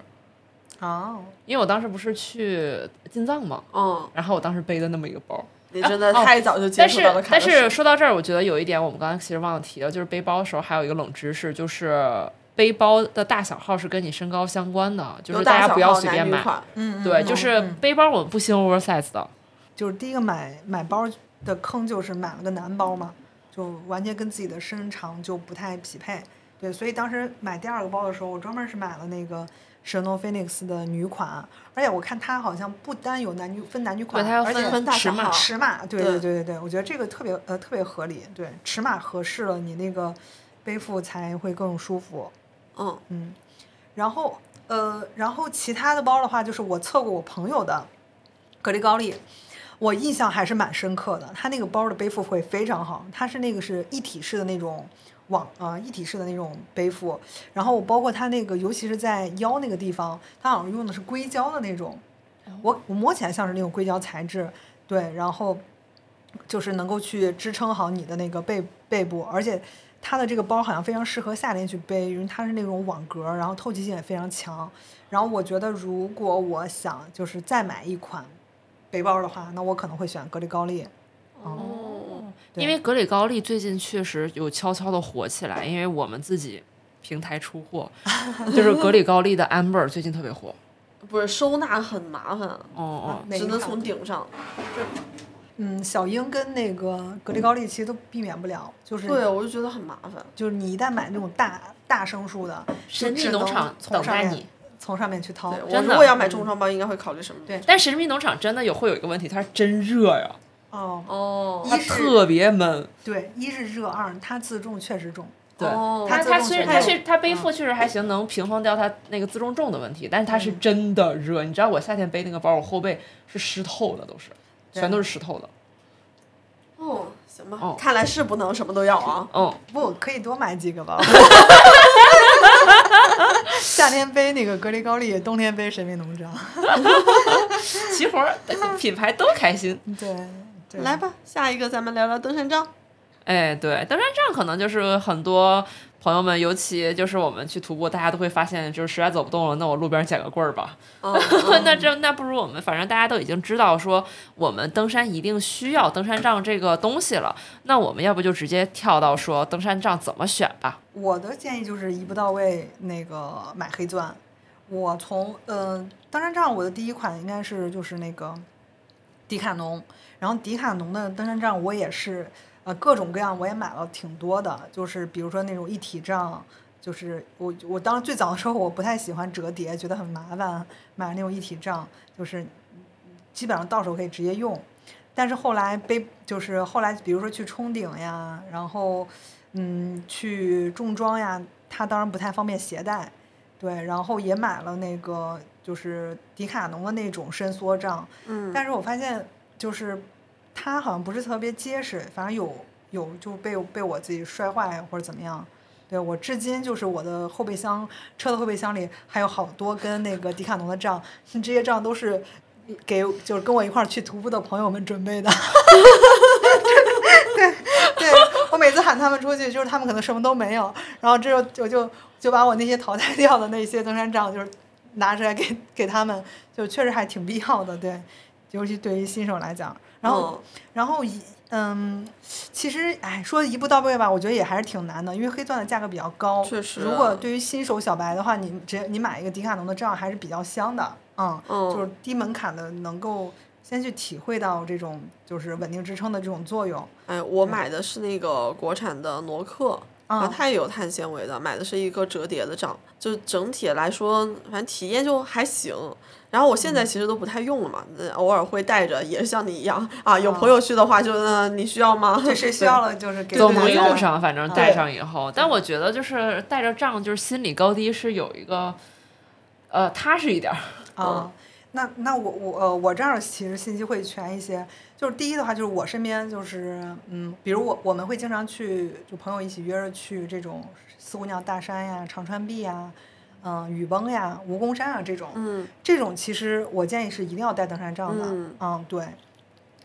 哦，因为我当时不是去进藏嘛，嗯，然后我当时背的那么一个包。你真的哦太早就接但是触到了凯但是。说到这儿，我觉得有一点我们刚才其实忘了提了，就是背包的时候还有一个冷知识，就是背包的大小号是跟你身高相关的，就是大家不要随便买。嗯，对，嗯就是嗯背包我们不兴 oversize 的。就是第一个买买包的坑就是买了个男包嘛，就完全跟自己的身长就不太匹配。对，所以当时买第二个包的时候，我专门是买了那个神农 Phoenix 的女款，而且我看它好像不单有男女分男女款，它要而且分分大尺码小码，对对对对对对，我觉得这个特别呃特别合理，对，尺码合适了，你那个背负才会更舒服。嗯，嗯，然后呃，然后其他的包的话，就是我测过我朋友的格力高丽，我印象还是蛮深刻的。它那个包的背负会非常好，它是那个是一体式的那种网啊、一体式的那种背负。然后包括它那个，尤其是在腰那个地方，它好像用的是硅胶的那种我我摸起来像是那种硅胶材质，对，然后就是能够去支撑好你的那个背背部，而且它的这个包好像非常适合夏天去背，因为它是那种网格，然后透气性也非常强。然后我觉得如果我想就是再买一款背包的话，那我可能会选格里高丽。哦，因为格里高利最近确实有悄悄的火起来，因为我们自己平台出货，就是格里高利的 Amber 最近特别火。不是收纳很麻烦，哦哦，只能从顶上。嗯，小鹰跟那个格力高丽其实都避免不了，就是对，我就觉得很麻烦。就是你一旦买那种大大升数的，神秘农场从上面等待你。从上面去掏。我如果要买重装包，应该会考虑什么？对但神秘农场真的有会有一个问题，它是真热呀，哦，哦，它一是特别闷。对，一是热，二它自重确实重。对，哦它它虽然它确它背嗯负确实还行，能平衡掉它那个自重重的问题，但是它是真的热。你知道我夏天背那个包，我后背是湿透的，都是，全都是石头的。哦，行吧，哦看来是不能什么都要啊。嗯，不，可以多买几个吧。夏天背那个格力高丽，冬天背神秘农场。齐活儿，品牌都开心。对，对来。吧，下一个咱们聊聊登山杖。哎，对，登山杖可能就是很多朋友们，尤其就是我们去徒步，大家都会发现，就是实在走不动了，那我路边捡个棍儿吧。哦，那这那不如我们，反正大家都已经知道说我们登山一定需要登山杖这个东西了，那我们要不就直接跳到说登山杖怎么选吧？我的建议就是一步到位，那个买黑钻。我从呃登山杖，我的第一款应该是就是那个迪卡侬，然后迪卡侬的登山杖我也是呃各种各样我也买了挺多的，就是比如说那种一体杖，就是我我当时最早的时候我不太喜欢折叠，觉得很麻烦，买那种一体杖，就是基本上到手可以直接用。但是后来背就是后来比如说去冲顶呀，然后嗯去重装呀，它当然不太方便携带，对，然后也买了那个就是迪卡侬的那种伸缩杖，嗯，但是我发现就是它好像不是特别结实，反正有有就被被我自己摔坏或者怎么样。对我至今就是我的后备箱车的后备箱里还有好多跟那个迪卡侬的杖，这些杖都是给就是跟我一块儿去徒步的朋友们准备的。对对，我每次喊他们出去，就是他们可能什么都没有，然后这就我就就把我那些淘汰掉的那些登山杖，就是拿出来给给他们，就确实还挺必要的，对，尤其对于新手来讲。然后，然后一嗯，其实哎，说一步到位吧，我觉得也还是挺难的，因为黑钻的价格比较高。确实如果对于新手小白的话，你直接你买一个迪卡侬的账还是比较香的，嗯，嗯就是低门槛的，能够先去体会到这种就是稳定支撑的这种作用。哎，我买的是那个国产的挪克，啊，嗯它也有碳纤维的，买的是一个折叠的杖，就整体来说，反正体验就还行。然后我现在嗯其实都不太用了嘛，呃偶尔会带着，也是像你一样啊，有朋友去的话就，呃你需要吗？就是需要了就是给总能用上，反正带上以后。但我觉得就是带着杖，就是心理高低是有一个，呃，踏实一点儿。啊。那那我我呃我这儿其实信息会全一些，就是第一的话就是我身边就是嗯，比如我我们会经常去就朋友一起约着去这种四姑娘大山呀、长川壁呀、嗯、雨崩呀、蜈蚣山啊这种，嗯。这种其实我建议是一定要带登山杖的，嗯。对，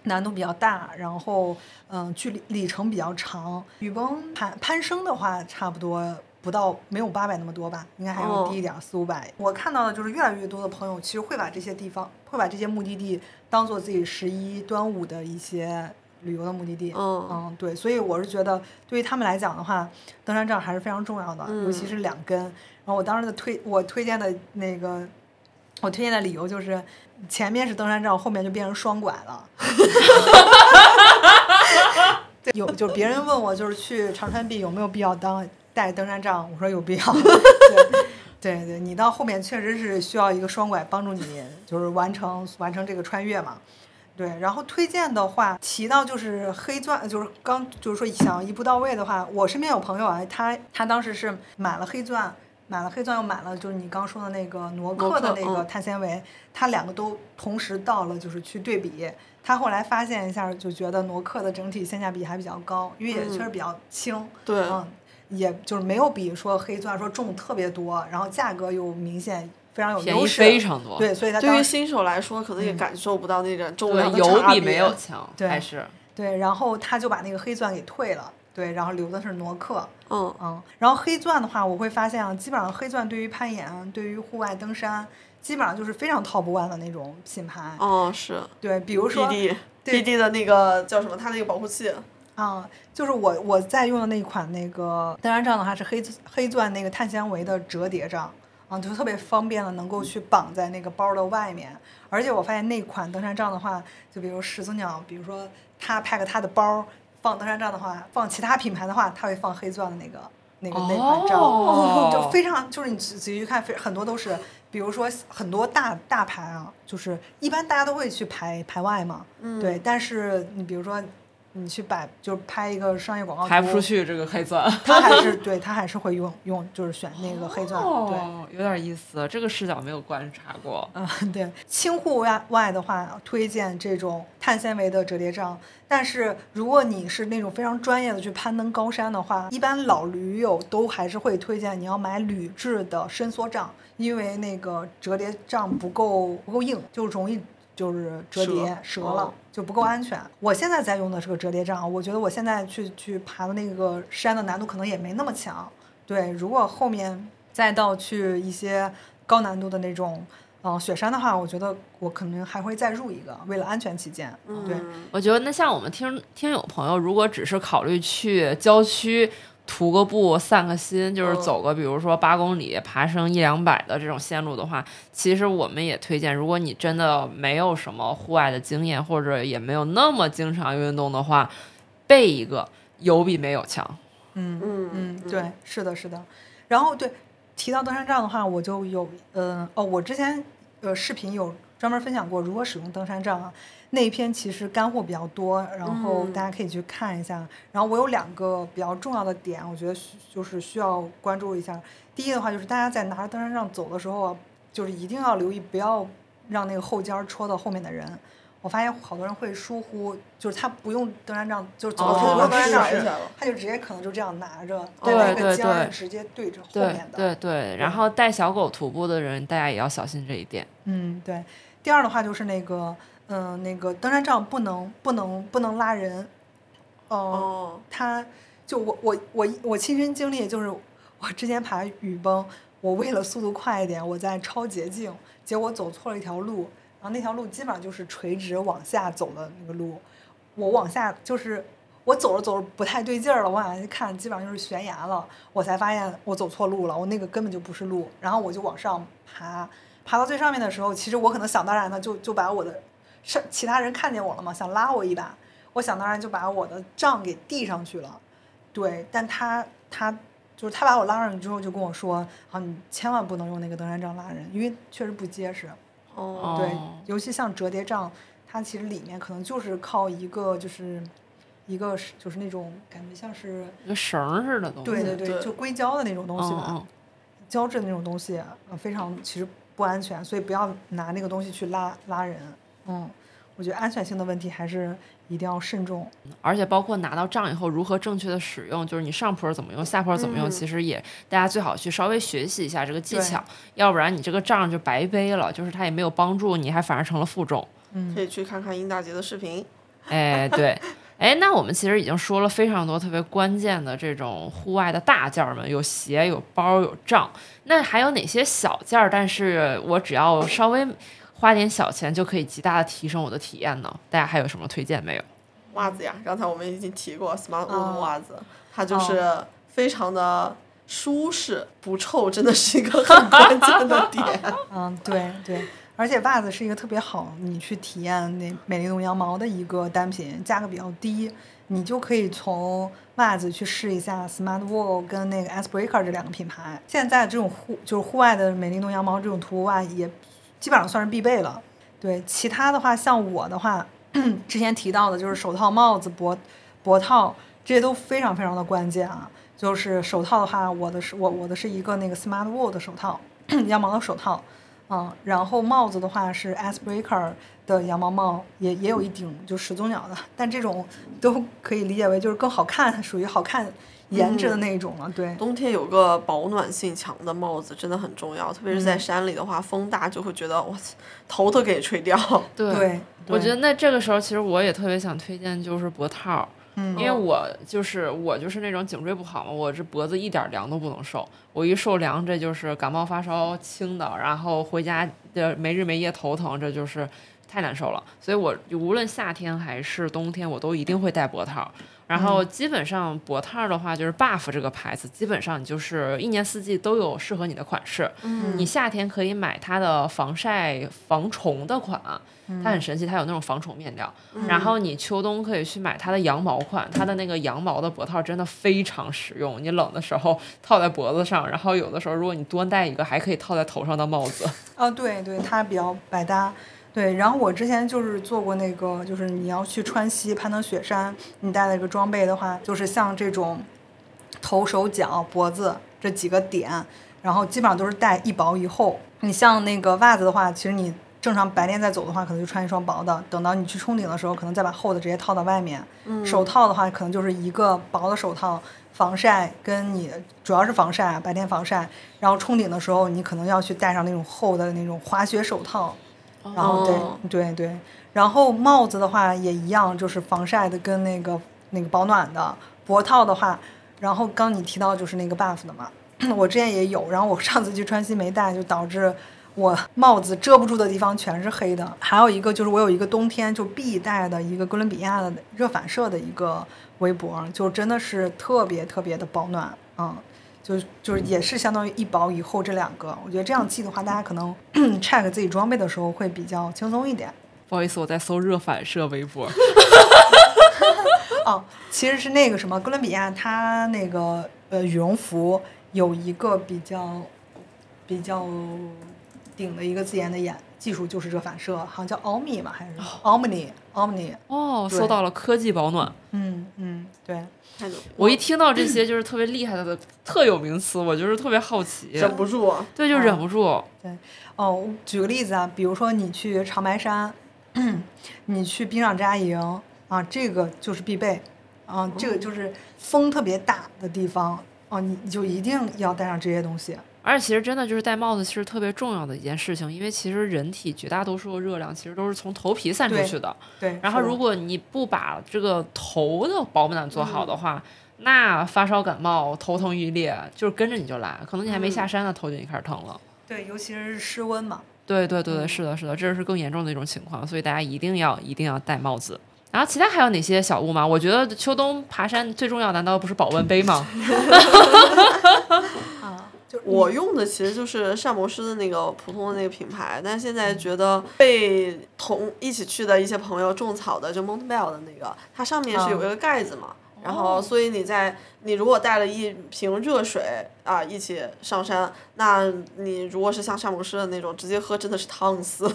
难度比较大，然后嗯距离里程比较长。雨崩攀攀升的话，差不多不到没有八百那么多吧，应该还要低一点，四五百。我看到的就是越来越多的朋友其实会把这些地方，会把这些目的地当做自己十一、端午的一些。旅游的目的地，嗯嗯，对，所以我是觉得，对于他们来讲的话，登山杖还是非常重要的，尤其嗯是两根。然后我当时的推，我推荐的那个我推荐的理由就是，前面是登山杖，后面就变成双拐了。对，有就别人问我就是去长川壁有没有必要当带登山杖，我说有必要。对对对，你到后面确实是需要一个双拐帮助你，就是完成完成这个穿越嘛。对，然后推荐的话提到就是黑钻，就是刚就是说想一步到位的话，我身边有朋友啊，他他当时是买了黑钻，买了黑钻又买了就是你刚说的那个挪挪克克的那个嗯碳纤维，他两个都同时到了就是去对比，他后来发现一下就觉得挪克的整体性价比还比较高，因为也确实比较轻，对嗯，也就是没有比说黑钻说重特别多，然后价格又明显非常有优势，非常多。对，所以它当对于新手来说，可能也感受不到那种重对，量的有差别比没有强，对还是对，然后他就把那个黑钻给退了，对，然后留的是挪克，嗯，嗯，然后黑钻的话，我会发现啊，基本上黑钻对于攀岩、对于户外登山，基本上就是非常 top one 的那种品牌。哦，是对，比如说对 BD 的那个叫什么？它那个保护器，啊、就是我我在用的那款那个登山杖的话是黑黑钻那个碳纤维的折叠杖，啊，就特别方便的能够去绑在那个包的外面。而且我发现那款登山杖的话，就比如始祖鸟，比如说它 pack 它的包放登山杖的话，放其他品牌的话，它会放黑钻的那个那个那款杖，哦就非常就是你仔仔细去看，非很多都是，比如说很多大大牌啊，就是一般大家都会去排排外嘛，嗯对，但是你比如说你去摆就是拍一个商业广告，拍不出，去这个黑钻。他还是对他还是会用用就是选那个黑钻，对。哦，有点意思，这个视角没有观察过。嗯，对，轻户外外的话，推荐这种碳纤维的折叠杖。但是如果你是那种非常专业的去攀登高山的话，一般老驴友都还是会推荐你要买铝制的伸缩杖，因为那个折叠杖不够不够硬，就容易就是折叠折折了。哦就不够安全。我现在在用的是个折叠杖，我觉得我现在去去爬的那个山的难度可能也没那么强。对，如果后面再到去一些高难度的那种，嗯、雪山的话，我觉得我可能还会再入一个，为了安全起见。对，嗯我觉得那像我们听听友朋友，如果只是考虑去郊区徒个步、散个心，就是嗯走个比如说八公里、爬升一两百的这种线路的话，其实我们也推荐，如果你真的没有什么户外的经验，或者也没有那么经常运动的话，备一个有比没有强。嗯嗯嗯，对，是的，是的。然后对提到登山杖的话，我就有嗯、哦，我之前呃视频有专门分享过如何使用登山杖啊，那一篇其实干货比较多，然后嗯大家可以去看一下。然后我有两个比较重要的点，我觉得需就是需要关注一下。第一的话就是大家在拿着登山杖走的时候啊，就是一定要留意不要让那个后尖戳到后面的人。我发现好多人会疏忽，就是他不用登山杖，就是走的时候哦不用登山杖他就直接可能就这样拿着，对那个对对尖儿直接对着后对面的。对对，然后带小狗徒步的人，大家也要小心这一点。嗯，对。第二的话就是那个，嗯、那个登山杖不能不能不能拉人，呃，哦，他就我我我我亲身经历就是，我之前爬雨崩，我为了速度快一点，我在超捷径，结果走错了一条路，然后那条路基本上就是垂直往下走的那个路，我往下就是我走着走着不太对劲儿了，我往下一看，基本上就是悬崖了，我才发现我走错路了，我那个根本就不是路，然后我就往上爬，爬到最上面的时候，其实我可能想当然的就就把我的上其他人看见我了嘛，想拉我一把，我想当然就把我的杖给递上去了，对，但他他就是他把我拉上去之后就跟我说，啊，你千万不能用那个登山杖拉人，因为确实不结实。哦，对哦，尤其像折叠杖，它其实里面可能就是靠一个就是一个是就是那种感觉像是一个绳儿似的东西。对对对，对就硅胶的那种东西吧，嗯嗯胶质的那种东西，呃，非常其实不安全，所以不要拿那个东西去拉拉人。嗯，我觉得安全性的问题还是一定要慎重。而且包括拿到杖以后如何正确的使用，就是你上坡怎么用，下坡怎么用，嗯其实也大家最好去稍微学习一下这个技巧，要不然你这个杖就白背了，就是它也没有帮助你，还反而成了负重。嗯可以去看看殷大姐的视频。哎，对，哎，那我们其实已经说了非常多特别关键的这种户外的大件儿们，有鞋、有包、有杖，那还有哪些小件儿？但是我只要稍微花点小钱就可以极大的提升我的体验呢？大家还有什么推荐没有？袜子呀，刚才我们已经提过 Smart Wool 哦袜子，它就是非常的舒适，不臭，真的是一个很关键的点。嗯，对对，而且袜子是一个特别好你去体验那美丽龙羊毛的一个单品，价格比较低，你就可以从袜子去试一下 Smart Wool 跟那个 Icebreaker 这两个品牌。现在这种户就是户外的美丽龙羊毛这种徒步袜也基本上算是必备了。对，其他的话像我的话，之前提到的就是手套、帽子、脖脖套这些都非常非常的关键啊。就是手套的话，我的是我我的是一个那个 Smart Wool 的手套，羊毛的手套。嗯，然后帽子的话是 Icebreaker 的羊毛帽，也也有一顶就始祖鸟的，但这种都可以理解为就是更好看，属于好看颜值的那一种了。对，冬天有个保暖性强的帽子真的很重要，特别是在山里的话，风大就会觉得我操，头都给吹掉。对，对，我觉得那这个时候其实我也特别想推荐就是脖套。嗯因为我就是我就是那种颈椎不好嘛，我这脖子一点凉都不能受，我一受凉这就是感冒发烧轻的，然后回家的没日没夜头疼，这就是太难受了。所以我无论夏天还是冬天，我都一定会戴脖套。然后基本上脖套的话，就是 Buff 这个牌子，基本上你就是一年四季都有适合你的款式。嗯你夏天可以买它的防晒防虫的款，它很神奇，它有那种防虫面料。然后你秋冬可以去买它的羊毛款，它的那个羊毛的脖套真的非常实用，你冷的时候套在脖子上，然后有的时候如果你多戴一个，还可以套在头上当帽子。啊，对对，它比较百搭。对，然后我之前就是做过那个，就是你要去川西攀登雪山，你带了一个装备的话，就是像这种头、手、脚、脖子这几个点，然后基本上都是带一薄一厚。你像那个袜子的话，其实你正常白天在走的话，可能就穿一双薄的，等到你去冲顶的时候，可能再把厚的直接套到外面。手套的话，可能就是一个薄的手套，防晒跟你主要是防晒，啊白天防晒，然后冲顶的时候，你可能要去戴上那种厚的那种滑雪手套。然后对、对对，然后帽子的话也一样，就是防晒的跟那个那个保暖的。脖套的话，然后刚你提到就是那个 buff 的嘛，我之前也有，然后我上次去川西没戴，就导致我帽子遮不住的地方全是黑的。还有一个就是我有一个冬天就必戴的一个哥伦比亚的热反射的一个围脖，就真的是特别特别的保暖，嗯。就就是也是相当于一薄一厚这两个，我觉得这样记的话，大家可能 check 自己装备的时候会比较轻松一点。不好意思，我在搜热反射围脖。哦，其实是那个什么，哥伦比亚它那个呃羽绒服有一个比较比较顶的一个自研的眼技术，就是热反射，好像叫 Omni 吧，还是 Omni Omni？哦，搜到了科技保暖。嗯嗯，对，太牛我一听到这些就是特别厉害的特有名词，我就是特别好奇，忍不住。对，就忍不住。哦，我举个例子啊，比如说你去长白山，你去冰上扎营啊，这个就是必备啊，这个就是风特别大的地方啊，你你就一定要带上这些东西。而且其实真的就是戴帽子，其实特别重要的一件事情，因为其实人体绝大多数的热量其实都是从头皮散出去的。对，然后如果你不把这个头的保暖做好的话，那发烧感冒、头疼欲裂就是跟着你就来，可能你还没下山呢，头就已经开始疼了。对，尤其是室温嘛。对对对对，嗯是的，是的，这是更严重的一种情况，所以大家一定要一定要戴帽子。然后其他还有哪些小物吗？我觉得秋冬爬山最重要，难道不是保温杯吗？我用的其实就是膳魔师的那个普通的那个品牌，但是现在觉得被同一起去的一些朋友种草的，就 Montbell 的那个，它上面是有一个盖子嘛，然后所以你在你如果带了一瓶热水啊一起上山，那你如果是像膳魔师的那种直接喝，真的是烫死。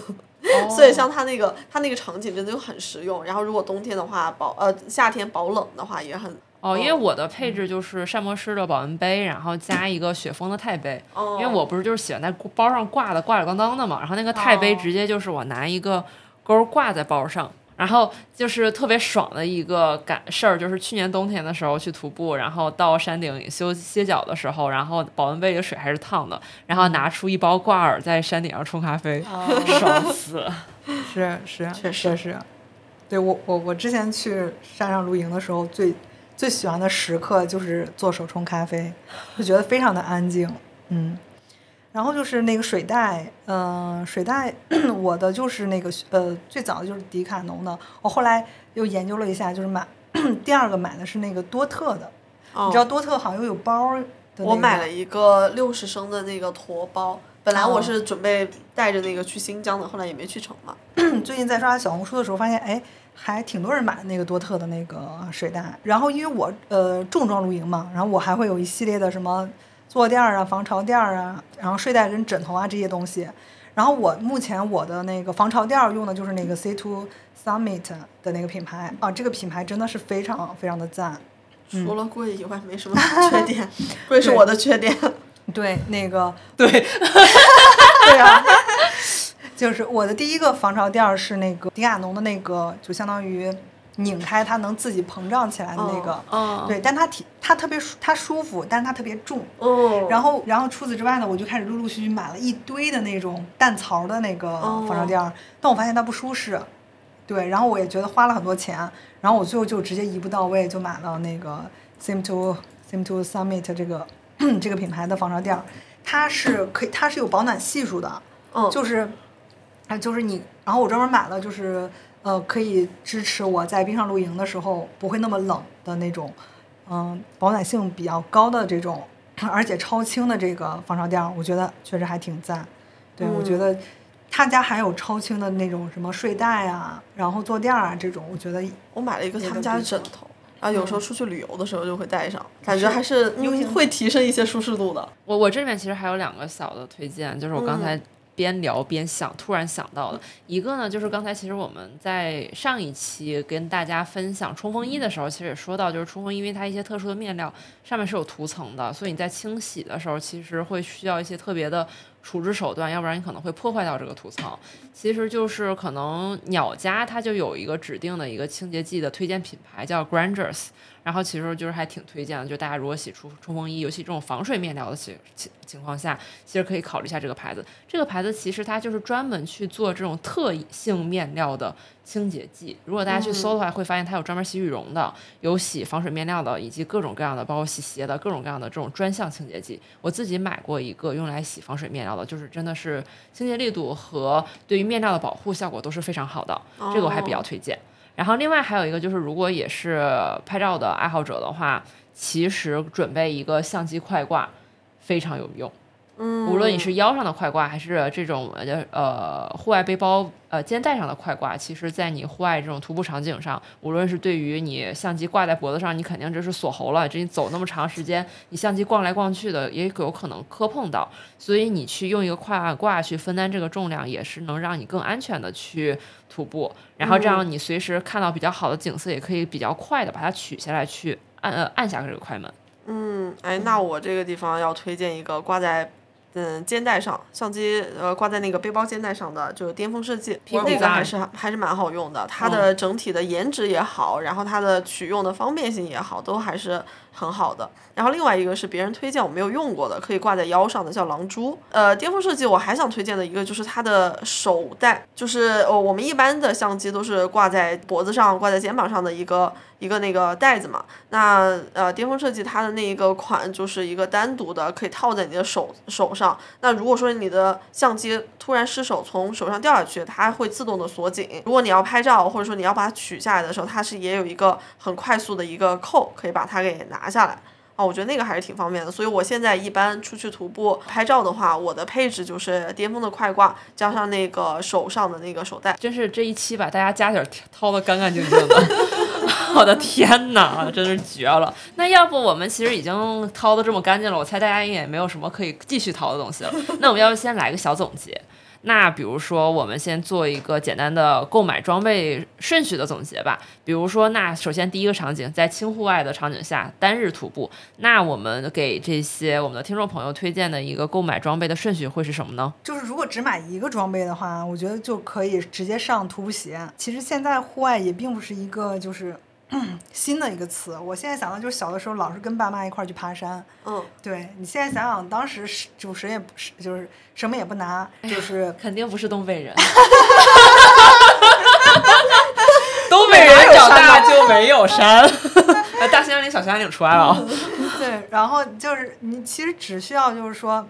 所以像它那个它那个场景真的就很实用，然后如果冬天的话保呃夏天保冷的话也很哦，因为我的配置就是膳魔师的保温杯，然后加一个雪峰的钛杯。哦因为我不是就是喜欢在包上挂的挂里咣当的嘛，然后那个钛杯哦直接就是我拿一个钩挂在包上，然后就是特别爽的一个感事儿，就是去年冬天的时候去徒步，然后到山顶休歇脚的时候，然后保温杯里的水还是烫的，然后拿出一包挂耳在山顶上冲咖啡，爽死了。是是，确实是。对我我我之前去山上露营的时候，最最喜欢的时刻就是做手冲咖啡，就觉得非常的安静，嗯。然后就是那个水袋，嗯、水袋 我的就是那个呃最早的就是迪卡侬的，我后来又研究了一下，就是买 第二个买的是那个多特的，你知道多特好像又有包儿的、那个。我买了一个六十升的那个驼包，本来我哦是准备带着那个去新疆的，后来也没去成嘛。最近在刷小红书的时候，发现哎，还挺多人买那个多特的那个水袋。然后因为我呃重装露营嘛，然后我还会有一系列的什么坐垫儿啊、防潮垫儿啊，然后睡袋跟枕头啊这些东西。然后我目前我的那个防潮垫儿用的就是那个 C Two Summit 的那个品牌啊，这个品牌真的是非常非常的赞。除了贵以外，没什么缺点，贵是我的缺点。对，那个对，对啊，就是我的第一个防潮垫儿是那个迪亚侬的那个，就相当于拧开它能自己膨胀起来的那个。嗯，对，但它挺它特别舒它舒服，但是它特别重。嗯，然后，然后除此之外呢，我就开始陆陆续续买了一堆的那种蛋槽的那个防潮垫儿，但我发现它不舒适。对，然后我也觉得花了很多钱，然后我最后就直接一步到位，就买了那个 Sim to Sim to Summit 这个 这个品牌的防潮垫儿，它是可以，它是有保暖系数的，嗯就是，啊，就是你，然后我专门买了，就是呃，可以支持我在冰上露营的时候不会那么冷的那种，嗯、保暖性比较高的这种，而且超轻的这个防潮垫，我觉得确实还挺赞。对，我觉嗯得他家还有超轻的那种什么睡袋啊，然后坐垫啊这种，我觉得我买了一个他们家的枕头，然后有时候出去旅游的时候就会带上，感觉还是优型嗯会提升一些舒适度的。我我这边其实还有两个小的推荐，就是我刚才边聊边想，突然想到的。一个呢，就是刚才其实我们在上一期跟大家分享冲锋衣的时候，其实也说到，就是冲锋衣因为它一些特殊的面料上面是有涂层的，所以你在清洗的时候其实会需要一些特别的处置手段，要不然你可能会破坏掉这个涂层。其实就是可能鸟家它就有一个指定的一个清洁剂的推荐品牌叫 Grangers。然后其实就是还挺推荐的，就大家如果洗出冲锋衣，尤其这种防水面料的情情情况下，其实可以考虑一下这个牌子。这个牌子其实它就是专门去做这种特性面料的清洁剂。如果大家去搜的话，会发现它有专门洗羽绒的，有洗防水面料的，以及各种各样的，包括洗鞋的各种各样的这种专项清洁剂。我自己买过一个用来洗防水面料的，就是真的是清洁力度和对于面料的保护效果都是非常好的，这个我还比较推荐。然后另外还有一个就是，如果也是拍照的爱好者的话，其实准备一个相机快挂非常有用。嗯，无论你是腰上的快挂，还是这种呃呃户外背包呃肩带上的快挂，其实在你户外这种徒步场景上，无论是对于你相机挂在脖子上，你肯定这是锁喉了，这你走那么长时间，你相机逛来逛去的，也有可能磕碰到，所以你去用一个快挂去分担这个重量，也是能让你更安全的去徒步，然后这样你随时看到比较好的景色，也可以比较快的把它取下来去按呃按下这个快门。嗯，哎，那我这个地方要推荐一个挂在嗯肩带上，相机呃挂在那个背包肩带上的，就是巅峰设计，那个还是还是蛮好用的，它的整体的颜值也好，然后它的取用的方便性也好，都还是很好的。然后另外一个是别人推荐我没有用过的，可以挂在腰上的，叫狼蛛。呃，巅峰设计我还想推荐的一个就是它的手带，就是呃我们一般的相机都是挂在脖子上、挂在肩膀上的一个一个那个袋子嘛。那呃巅峰设计它的那一个款就是一个单独的，可以套在你的手手上。那如果说你的相机突然失手从手上掉下去，它会自动的锁紧。如果你要拍照，或者说你要把它取下来的时候，它是也有一个很快速的一个扣，可以把它给拿拿下来。啊，我觉得那个还是挺方便的，所以我现在一般出去徒步拍照的话，我的配置就是巅峰的快挂加上那个手上的那个手带。真是这一期把大家家底儿掏得干干净净的，我的天哪，真是绝了！那要不我们其实已经掏的这么干净了，我猜大家也没有什么可以继续掏的东西了。那我们要不先来个小总结？那比如说，我们先做一个简单的购买装备顺序的总结吧。比如说，那首先第一个场景，在轻户外的场景下，单日徒步，那我们给这些我们的听众朋友推荐的一个购买装备的顺序会是什么呢？就是如果只买一个装备的话，我觉得就可以直接上徒步鞋。其实现在户外也并不是一个就是。新的一个词，我现在想到就是小的时候老是跟爸妈一块儿去爬山，嗯，对你现在想想，当时是就谁也不是，就是什么也不拿，就是肯定不是东北人。东北人长大就没有山。呃，大兴安岭、小兴安岭出来了啊。对，然后就是你其实只需要就是说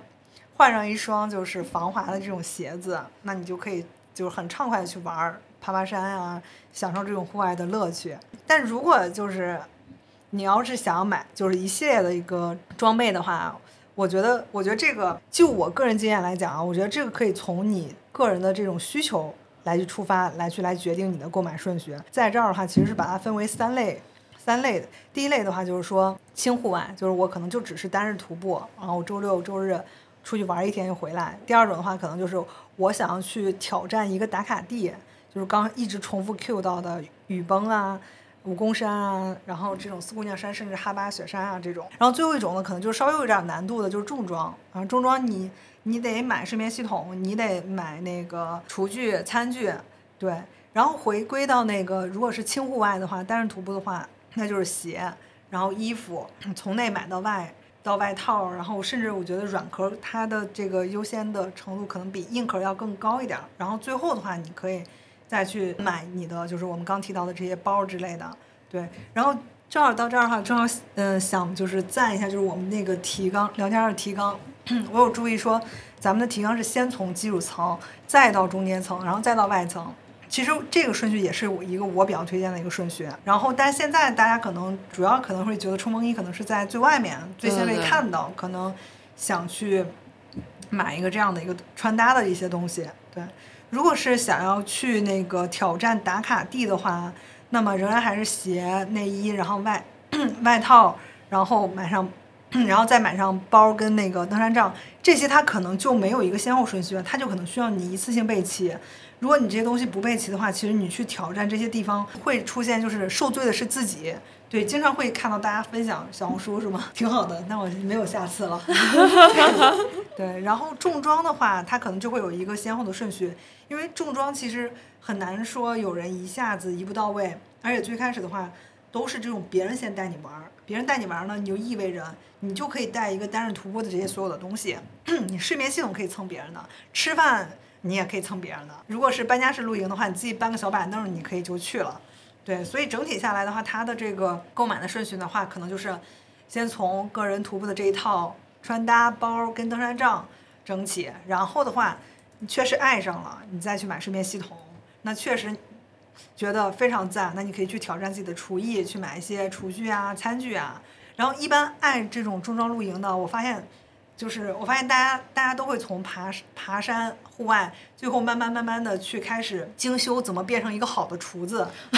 换上一双就是防滑的这种鞋子，那你就可以就是很畅快的去玩儿爬爬山啊，享受这种户外的乐趣。但如果就是你要是想要买就是一系列的一个装备的话，我觉得我觉得这个就我个人经验来讲啊，我觉得这个可以从你个人的这种需求来去出发，来去来决定你的购买顺序。在这儿的话，其实是把它分为三类。三类的，第一类的话就是说轻户外，就是我可能就只是单日徒步，然后周六周日出去玩一天就回来。第二种的话，可能就是我想要去挑战一个打卡地，就是刚一直重复 Q 到的雨崩啊，武功山啊，然后这种四姑娘山，甚至哈巴雪山啊这种。然后最后一种呢，可能就稍微有点难度的，就是重装啊。重装你你得买睡眠系统，你得买那个厨具、餐具，对。然后回归到那个，如果是轻户外的话，单人徒步的话，那就是鞋，然后衣服，从内买到外。到外套，然后甚至我觉得软壳它的这个优先的程度可能比硬壳要更高一点。然后最后的话，你可以再去买你的，就是我们刚提到的这些包之类的。对，然后正好到这儿的话，正好嗯想就是赞一下，就是我们那个提纲聊天的提纲，我有注意说，咱们的提纲是先从基础层，再到中间层，然后再到外层。其实这个顺序也是我一个我比较推荐的一个顺序，然后但是现在大家可能主要可能会觉得冲锋衣可能是在最外面最先被看到，可能想去买一个这样的一个穿搭的一些东西。对，如果是想要去那个挑战打卡地的话，那么仍然还是鞋、内衣，然后外 外套，然后买上，然后再买上包跟那个登山杖，这些它可能就没有一个先后顺序了，它就可能需要你一次性备齐。如果你这些东西不备齐的话，其实你去挑战这些地方会出现，就是受罪的是自己。对，经常会看到大家分享小红书是吗？挺好的，那我没有下次了。对，然后重装的话，它可能就会有一个先后的顺序，因为重装其实很难说有人一下子一步到位，而且最开始的话都是这种别人先带你玩儿，别人带你玩儿呢，你就意味着你就可以带一个单人徒步的这些所有的东西，你睡眠系统可以蹭别人的，吃饭。你也可以蹭别人的。如果是搬家式露营的话，你自己搬个小板凳，你可以就去了。对，所以整体下来的话，它的这个购买的顺序的话，可能就是先从个人徒步的这一套穿搭包跟登山杖整起，然后的话，你确实爱上了，你再去买睡眠系统，那确实觉得非常赞。那你可以去挑战自己的厨艺，去买一些厨具啊、餐具啊。然后一般爱这种重装露营的，我发现。就是我发现大家大家都会从爬爬山户外，最后慢慢慢慢的去开始精修怎么变成一个好的厨子。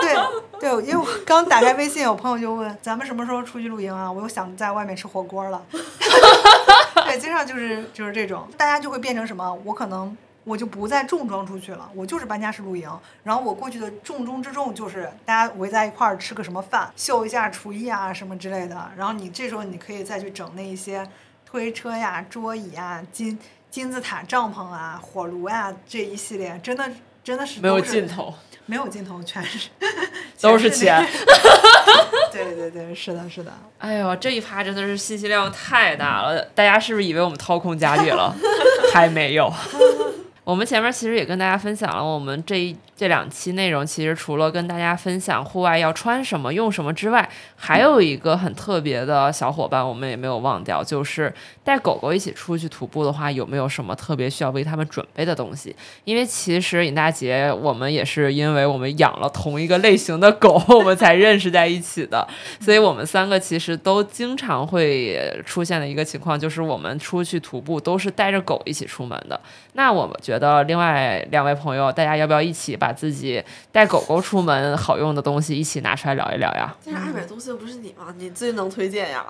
对对，因为我刚打开微信，有朋友就问咱们什么时候出去露营啊？我又想在外面吃火锅了。对，经常就是就是这种，大家就会变成什么？我可能。我就不再重装出去了，我就是搬家式露营。然后我过去的重中之重就是大家围在一块儿吃个什么饭，秀一下厨艺啊什么之类的。然后你这时候你可以再去整那一些推车呀、桌椅啊、金金字塔帐篷啊、火炉呀这一系列，真的真的是没有尽头，没有尽头，全是 都是钱。对对对，是的，是的。哎呦，这一趴真的是信息量太大了，大家是不是以为我们掏空家里了？还没有。我们前面其实也跟大家分享了，我们这一。这两期内容其实除了跟大家分享户外要穿什么、用什么之外，还有一个很特别的小伙伴，我们也没有忘掉，就是带狗狗一起出去徒步的话，有没有什么特别需要为他们准备的东西？因为其实尹大姐，我们也是因为我们养了同一个类型的狗，我们才认识在一起的，所以我们三个其实都经常会出现的一个情况，就是我们出去徒步都是带着狗一起出门的。那我们觉得另外两位朋友，大家要不要一起把？自己带狗狗出门好用的东西一起拿出来聊一聊呀！这爱买东西的不是你吗？你最能推荐呀！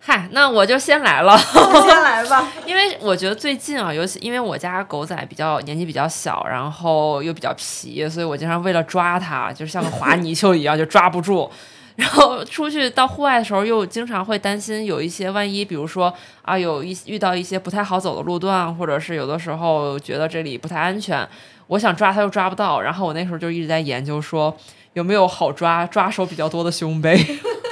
嗨，那我就先来了，先来吧。因为我觉得最近啊，尤其因为我家狗仔比较年纪比较小，然后又比较皮，所以我经常为了抓它，就像个滑泥鳅一样，就抓不住。然后出去到户外的时候，又经常会担心有一些万一，比如说啊，有一遇到一些不太好走的路段，或者是有的时候觉得这里不太安全。我想抓它又抓不到，然后我那时候就一直在研究说有没有好抓、抓手比较多的胸背，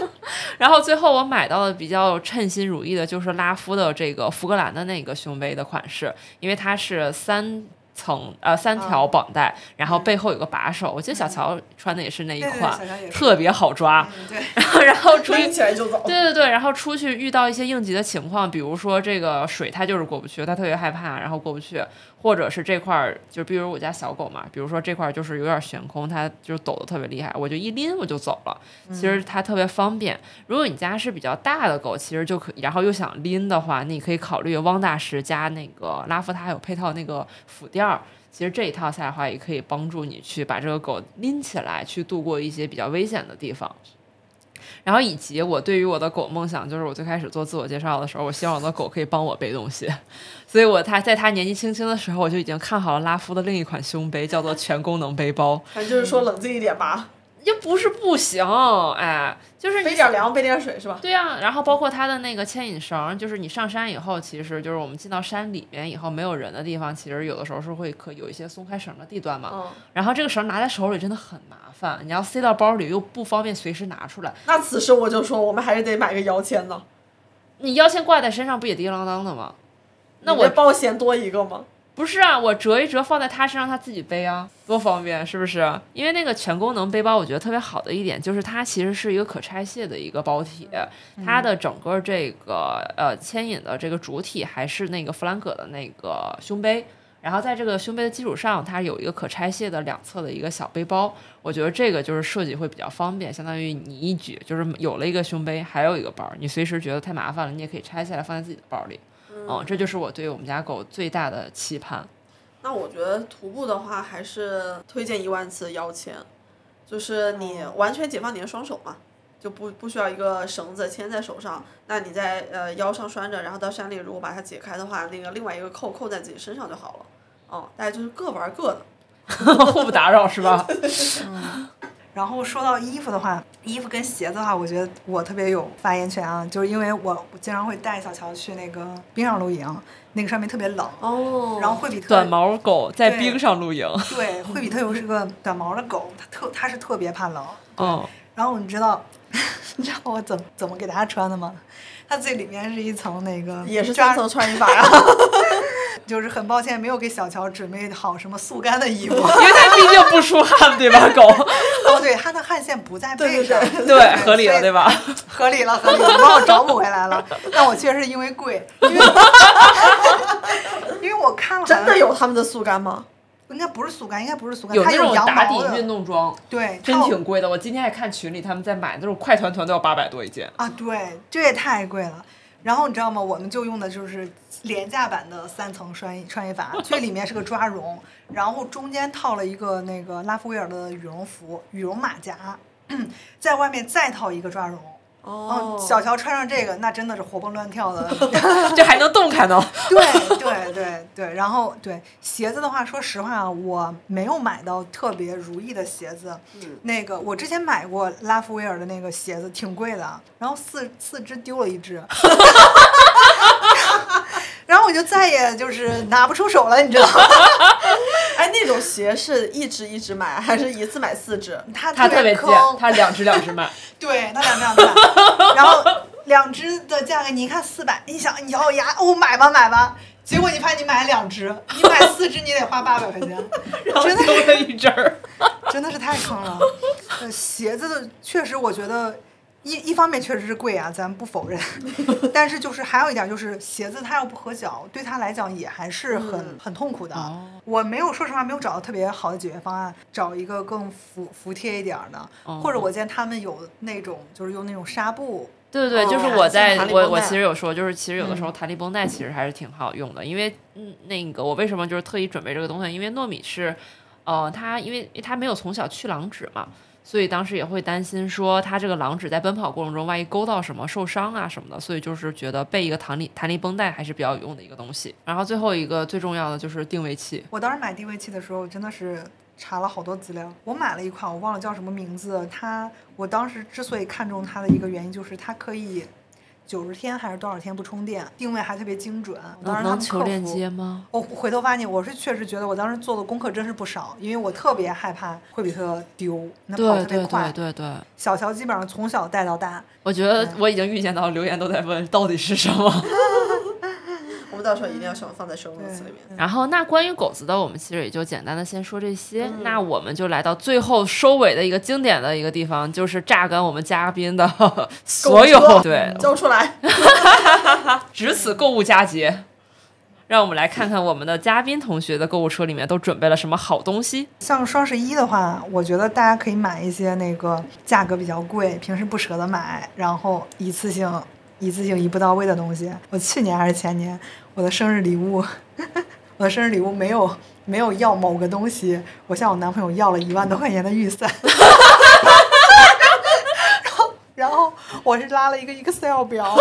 然后最后我买到的比较称心如意的就是拉夫的这个福格兰的那个胸背的款式，因为它是三。层呃三条绑带，然后背后有个把手。我记得小乔穿的也是那一款，特别好抓。对，然后然后出去起来就走。对对对，然后出去遇到一些应急的情况，比如说这个水它就是过不去，他特别害怕，然后过不去，或者是这块儿就比如我家小狗嘛，比如说这块儿就是有点悬空，它就抖得特别厉害，我就一拎我就走了。其实它特别方便。如果你家是比较大的狗，其实就可以，然后又想拎的话，你可以考虑汪大师加那个拉夫，它还有配套那个辅垫儿。其实这一套下来的话，也可以帮助你去把这个狗拎起来，去度过一些比较危险的地方。然后，以及我对于我的狗梦想，就是我最开始做自我介绍的时候，我希望我的狗可以帮我背东西。所以，我他在他年纪轻轻的时候，我就已经看好了拉夫的另一款胸背，叫做全功能背包。反正就是说冷静一点吧。又不是不行，哎，就是你备点粮，背点水是吧？对呀、然后包括它的那个牵引绳，就是你上山以后，其实就是我们进到山里面以后没有人的地方，其实有的时候是会可有一些松开绳的地段嘛。嗯，然后这个绳拿在手里真的很麻烦，你要塞到包里又不方便随时拿出来。那此时我就说，我们还是得买个腰签呢。你腰签挂在身上不也叮啷当的吗？那我你这保险多一个吗？不是啊，我折一折放在他身上，他自己背啊，多方便，是不是？因为那个全功能背包，我觉得特别好的一点就是它其实是一个可拆卸的一个包体，它的整个这个呃牵引的这个主体还是那个弗兰葛的那个胸背。然后在这个胸背的基础上，它有一个可拆卸的两侧的一个小背包，我觉得这个就是设计会比较方便，相当于你一举就是有了一个胸背，还有一个包，你随时觉得太麻烦了，你也可以拆下来放在自己的包里。嗯，这就是我对我们家狗最大的期盼。那我觉得徒步的话，还是推荐一万次腰牵，就是你完全解放你的双手嘛，就不不需要一个绳子牵在手上，那你在呃腰上拴着，然后到山里如果把它解开的话，那个另外一个扣扣在自己身上就好了。哦，大家就是各玩各的。互不打扰是吧？然后说到衣服的话，衣服跟鞋子的话，我觉得我特别有发言权啊，就是因为我我经常会带小乔去那个冰上露营，那个上面特别冷，哦。然后惠比特短毛狗在冰上露营，对惠比特又是个短毛的狗，它特它是特别怕冷，哦，然后你知道 你知道我怎么怎么给它穿的吗？它最里面是一层那个也是抓三层穿衣法呀。就是很抱歉没有给小乔准备好什么速干的衣服。因为它毕竟不出汗，对吧？狗，哦，对，它的汗腺不在背上，对对，合理了，对吧？合理了，合理了，你帮我找补回来了。但我确实是因为贵，因为因为我看了真的有他们的速干吗？应该不是速干，应该不是速干，它有那种羊打底运动装，对，真挺贵的。我今天还看群里他们在买那种快团团都要八百多一件。啊，对，这也太贵了。然后你知道吗？我们就用的就是廉价版的三层穿衣 穿衣法，最里面是个抓绒，然后中间套了一个那个拉夫威尔的羽绒服、羽绒马甲，在外面再套一个抓绒。哦，小乔穿上这个，那真的是活蹦乱跳的。这还能动弹呢。对对对对，然后对鞋子的话，说实话，我没有买到特别如意的鞋子。嗯那个我之前买过拉夫威尔的那个鞋子，挺贵的，然后四四只丢了一只，然后我就再也就是拿不出手了，你知道吗？哎，那种鞋是一只一只买，还是一次买四只？他他特别坑他，，两只两只买。对，他两只两只买，然后两只的价格你一看四百，你想你咬牙哦买吧买吧，结果你发现你买了两只，你买四只你得花八百块钱，然后真的丢了一只儿。真的是太坑了。呃，鞋子的确实，我觉得一一方面确实是贵啊，咱不否认。但是就是还有一点就是鞋子它要不合脚，对他来讲也还是很、很痛苦的。哦我没有说实话没有找到特别好的解决方案，找一个更服服帖一点儿的，哦或者我见他们有那种就是用那种纱布。对对对，就是哦我在我我其实有说，就是其实有的时候弹力绷带其实还是挺好用的，因为嗯那个我为什么就是特意准备这个东西，因为糯米是，呃，它因为它没有从小去狼脂嘛，所以当时也会担心说它这个狼只在奔跑过程中万一勾到什么受伤啊什么的，所以就是觉得备一个弹力弹力绷带还是比较有用的一个东西。然后最后一个最重要的就是定位器，我当时买定位器的时候真的是查了好多资料，我买了一款我忘了叫什么名字，它我当时之所以看中它的一个原因就是它可以。九十天还是多少天不充电，定位还特别精准。当时他能能们客求链服接吗？我回头发现，我是确实觉得我当时做的功课真是不少，因为我特别害怕惠比特丢，那跑对对特别快对。对对，小乔基本上从小带到大，我觉得嗯我已经预见到留言都在问到底是什么。到时候一定要放放在 show notes 里面。然后，那关于狗子的，我们其实也就简单的先说这些。嗯那我们就来到最后收尾的一个经典的一个地方，就是榨干我们嘉宾的所有购物车对，交出来。值此购物佳节。让我们来看看我们的嘉宾同学的购物车里面都准备了什么好东西。像双十一的话，我觉得大家可以买一些那个价格比较贵，平时不舍得买，然后一次性一次性一步到位的东西。我去年还是前年，我的生日礼物，我的生日礼物没有没有要某个东西，我向我男朋友要了一万多块钱的预算。然后然后我是拉了一个 Excel 表，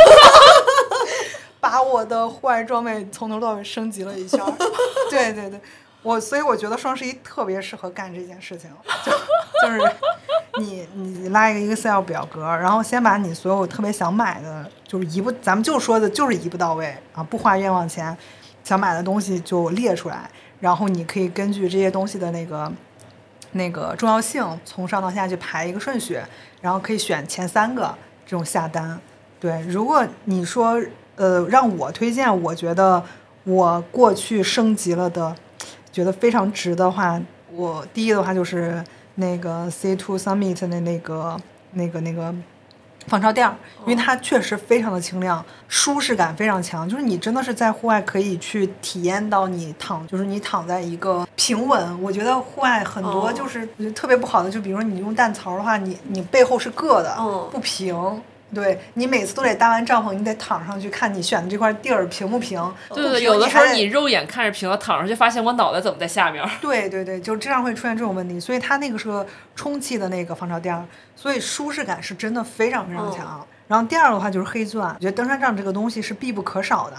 把我的户外装备从头到尾升级了一下。对对对，我所以我觉得双十一特别适合干这件事情，就就是你你拉一个 Excel 表格，然后先把你所有特别想买的，就是一步，咱们就说的就是一步到位啊，不花冤枉钱，想买的东西就列出来，然后你可以根据这些东西的那个那个重要性，从上到下去排一个顺序，然后可以选前三个这种下单。对，如果你说呃让我推荐，我觉得我过去升级了的，觉得非常值的话，我第一的话就是那个 C Two Summit 的那个那个那个防潮垫儿，因为它确实非常的轻量，舒适感非常强，就是你真的是在户外可以去体验到你躺，就是你躺在一个平稳。我觉得户外很多哦就是特别不好的，就比如说你用弹槽的话，你你背后是硌的，嗯不平。对你每次都得搭完帐篷，你得躺上去看你选的这块地儿平不平。对对，有的时候你肉眼看着平了，躺上去发现我脑袋怎么在下面。对对对，就这样会出现这种问题，所以它那个是个充气的那个防潮垫儿，所以舒适感是真的非常非常强。然后第二个的话就是黑钻，我觉得登山杖这个东西是必不可少的，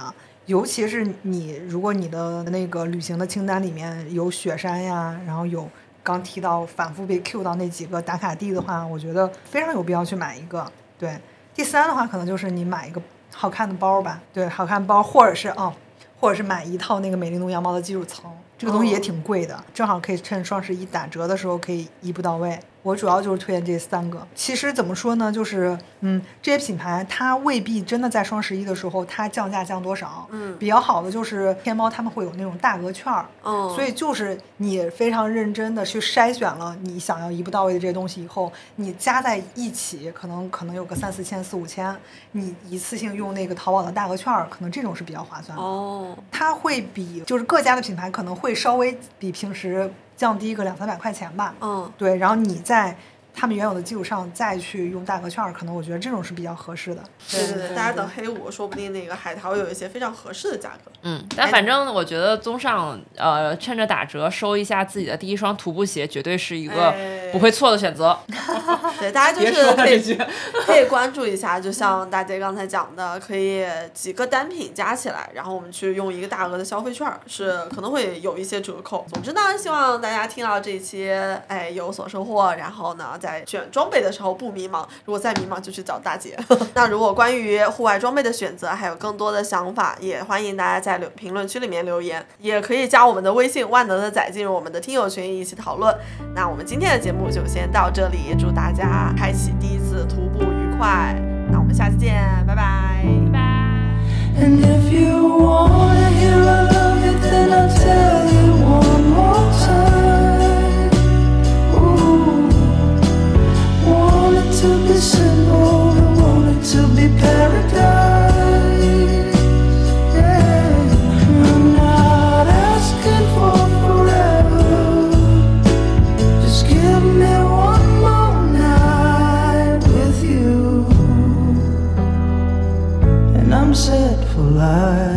尤其是你如果你的那个旅行的清单里面有雪山呀，然后有刚提到反复被 Q 到那几个打卡地的话，我觉得非常有必要去买一个。对，第三的话可能就是你买一个好看的包吧，对，好看包，或者是哦，或者是买一套那个美丽奴羊毛的基础层，这个东西也哦挺贵的，正好可以趁双十一打折的时候可以一步到位。我主要就是推荐这三个。其实怎么说呢，就是嗯，这些品牌它未必真的在双十一的时候它降价降多少。嗯比较好的就是天猫他们会有那种大额券儿，嗯，所以就是你非常认真的去筛选了你想要一步到位的这些东西以后，你加在一起，可能可能有个三四千、四五千，你一次性用那个淘宝的大额券儿，可能这种是比较划算的。哦，它会比就是各家的品牌可能会稍微比平时降低个两三百块钱吧。嗯，对，然后你在他们原有的基础上再去用大额券儿，可能我觉得这种是比较合适的。对对对，大家等黑五，说不定那个海淘有一些非常合适的价格。嗯，但反正我觉得综上，呃，趁着打折收一下自己的第一双徒步鞋，绝对是一个哎不会错的选择。对，大家就是可以说了这句，可以关注一下，就像大姐刚才讲的，可以几个单品加起来，然后我们去用一个大额的消费券儿，是可能会有一些折扣。总之呢，希望大家听到这一期，哎，有所收获，然后呢，在在选装备的时候不迷茫，如果再迷茫就去找大姐。那如果关于户外装备的选择还有更多的想法，也欢迎大家在留评论区里面留言，也可以加我们的微信万能的仔进入我们的听友群一起讨论。那我们今天的节目就先到这里，祝大家开启第一次徒步愉快。那我们下次见，拜拜。拜拜。And if you wanna hear I love you, then I'll tell you one more time. To be simple, I to be paradise. I'm not asking for forever. Just give me one more night with you and I'm set for life.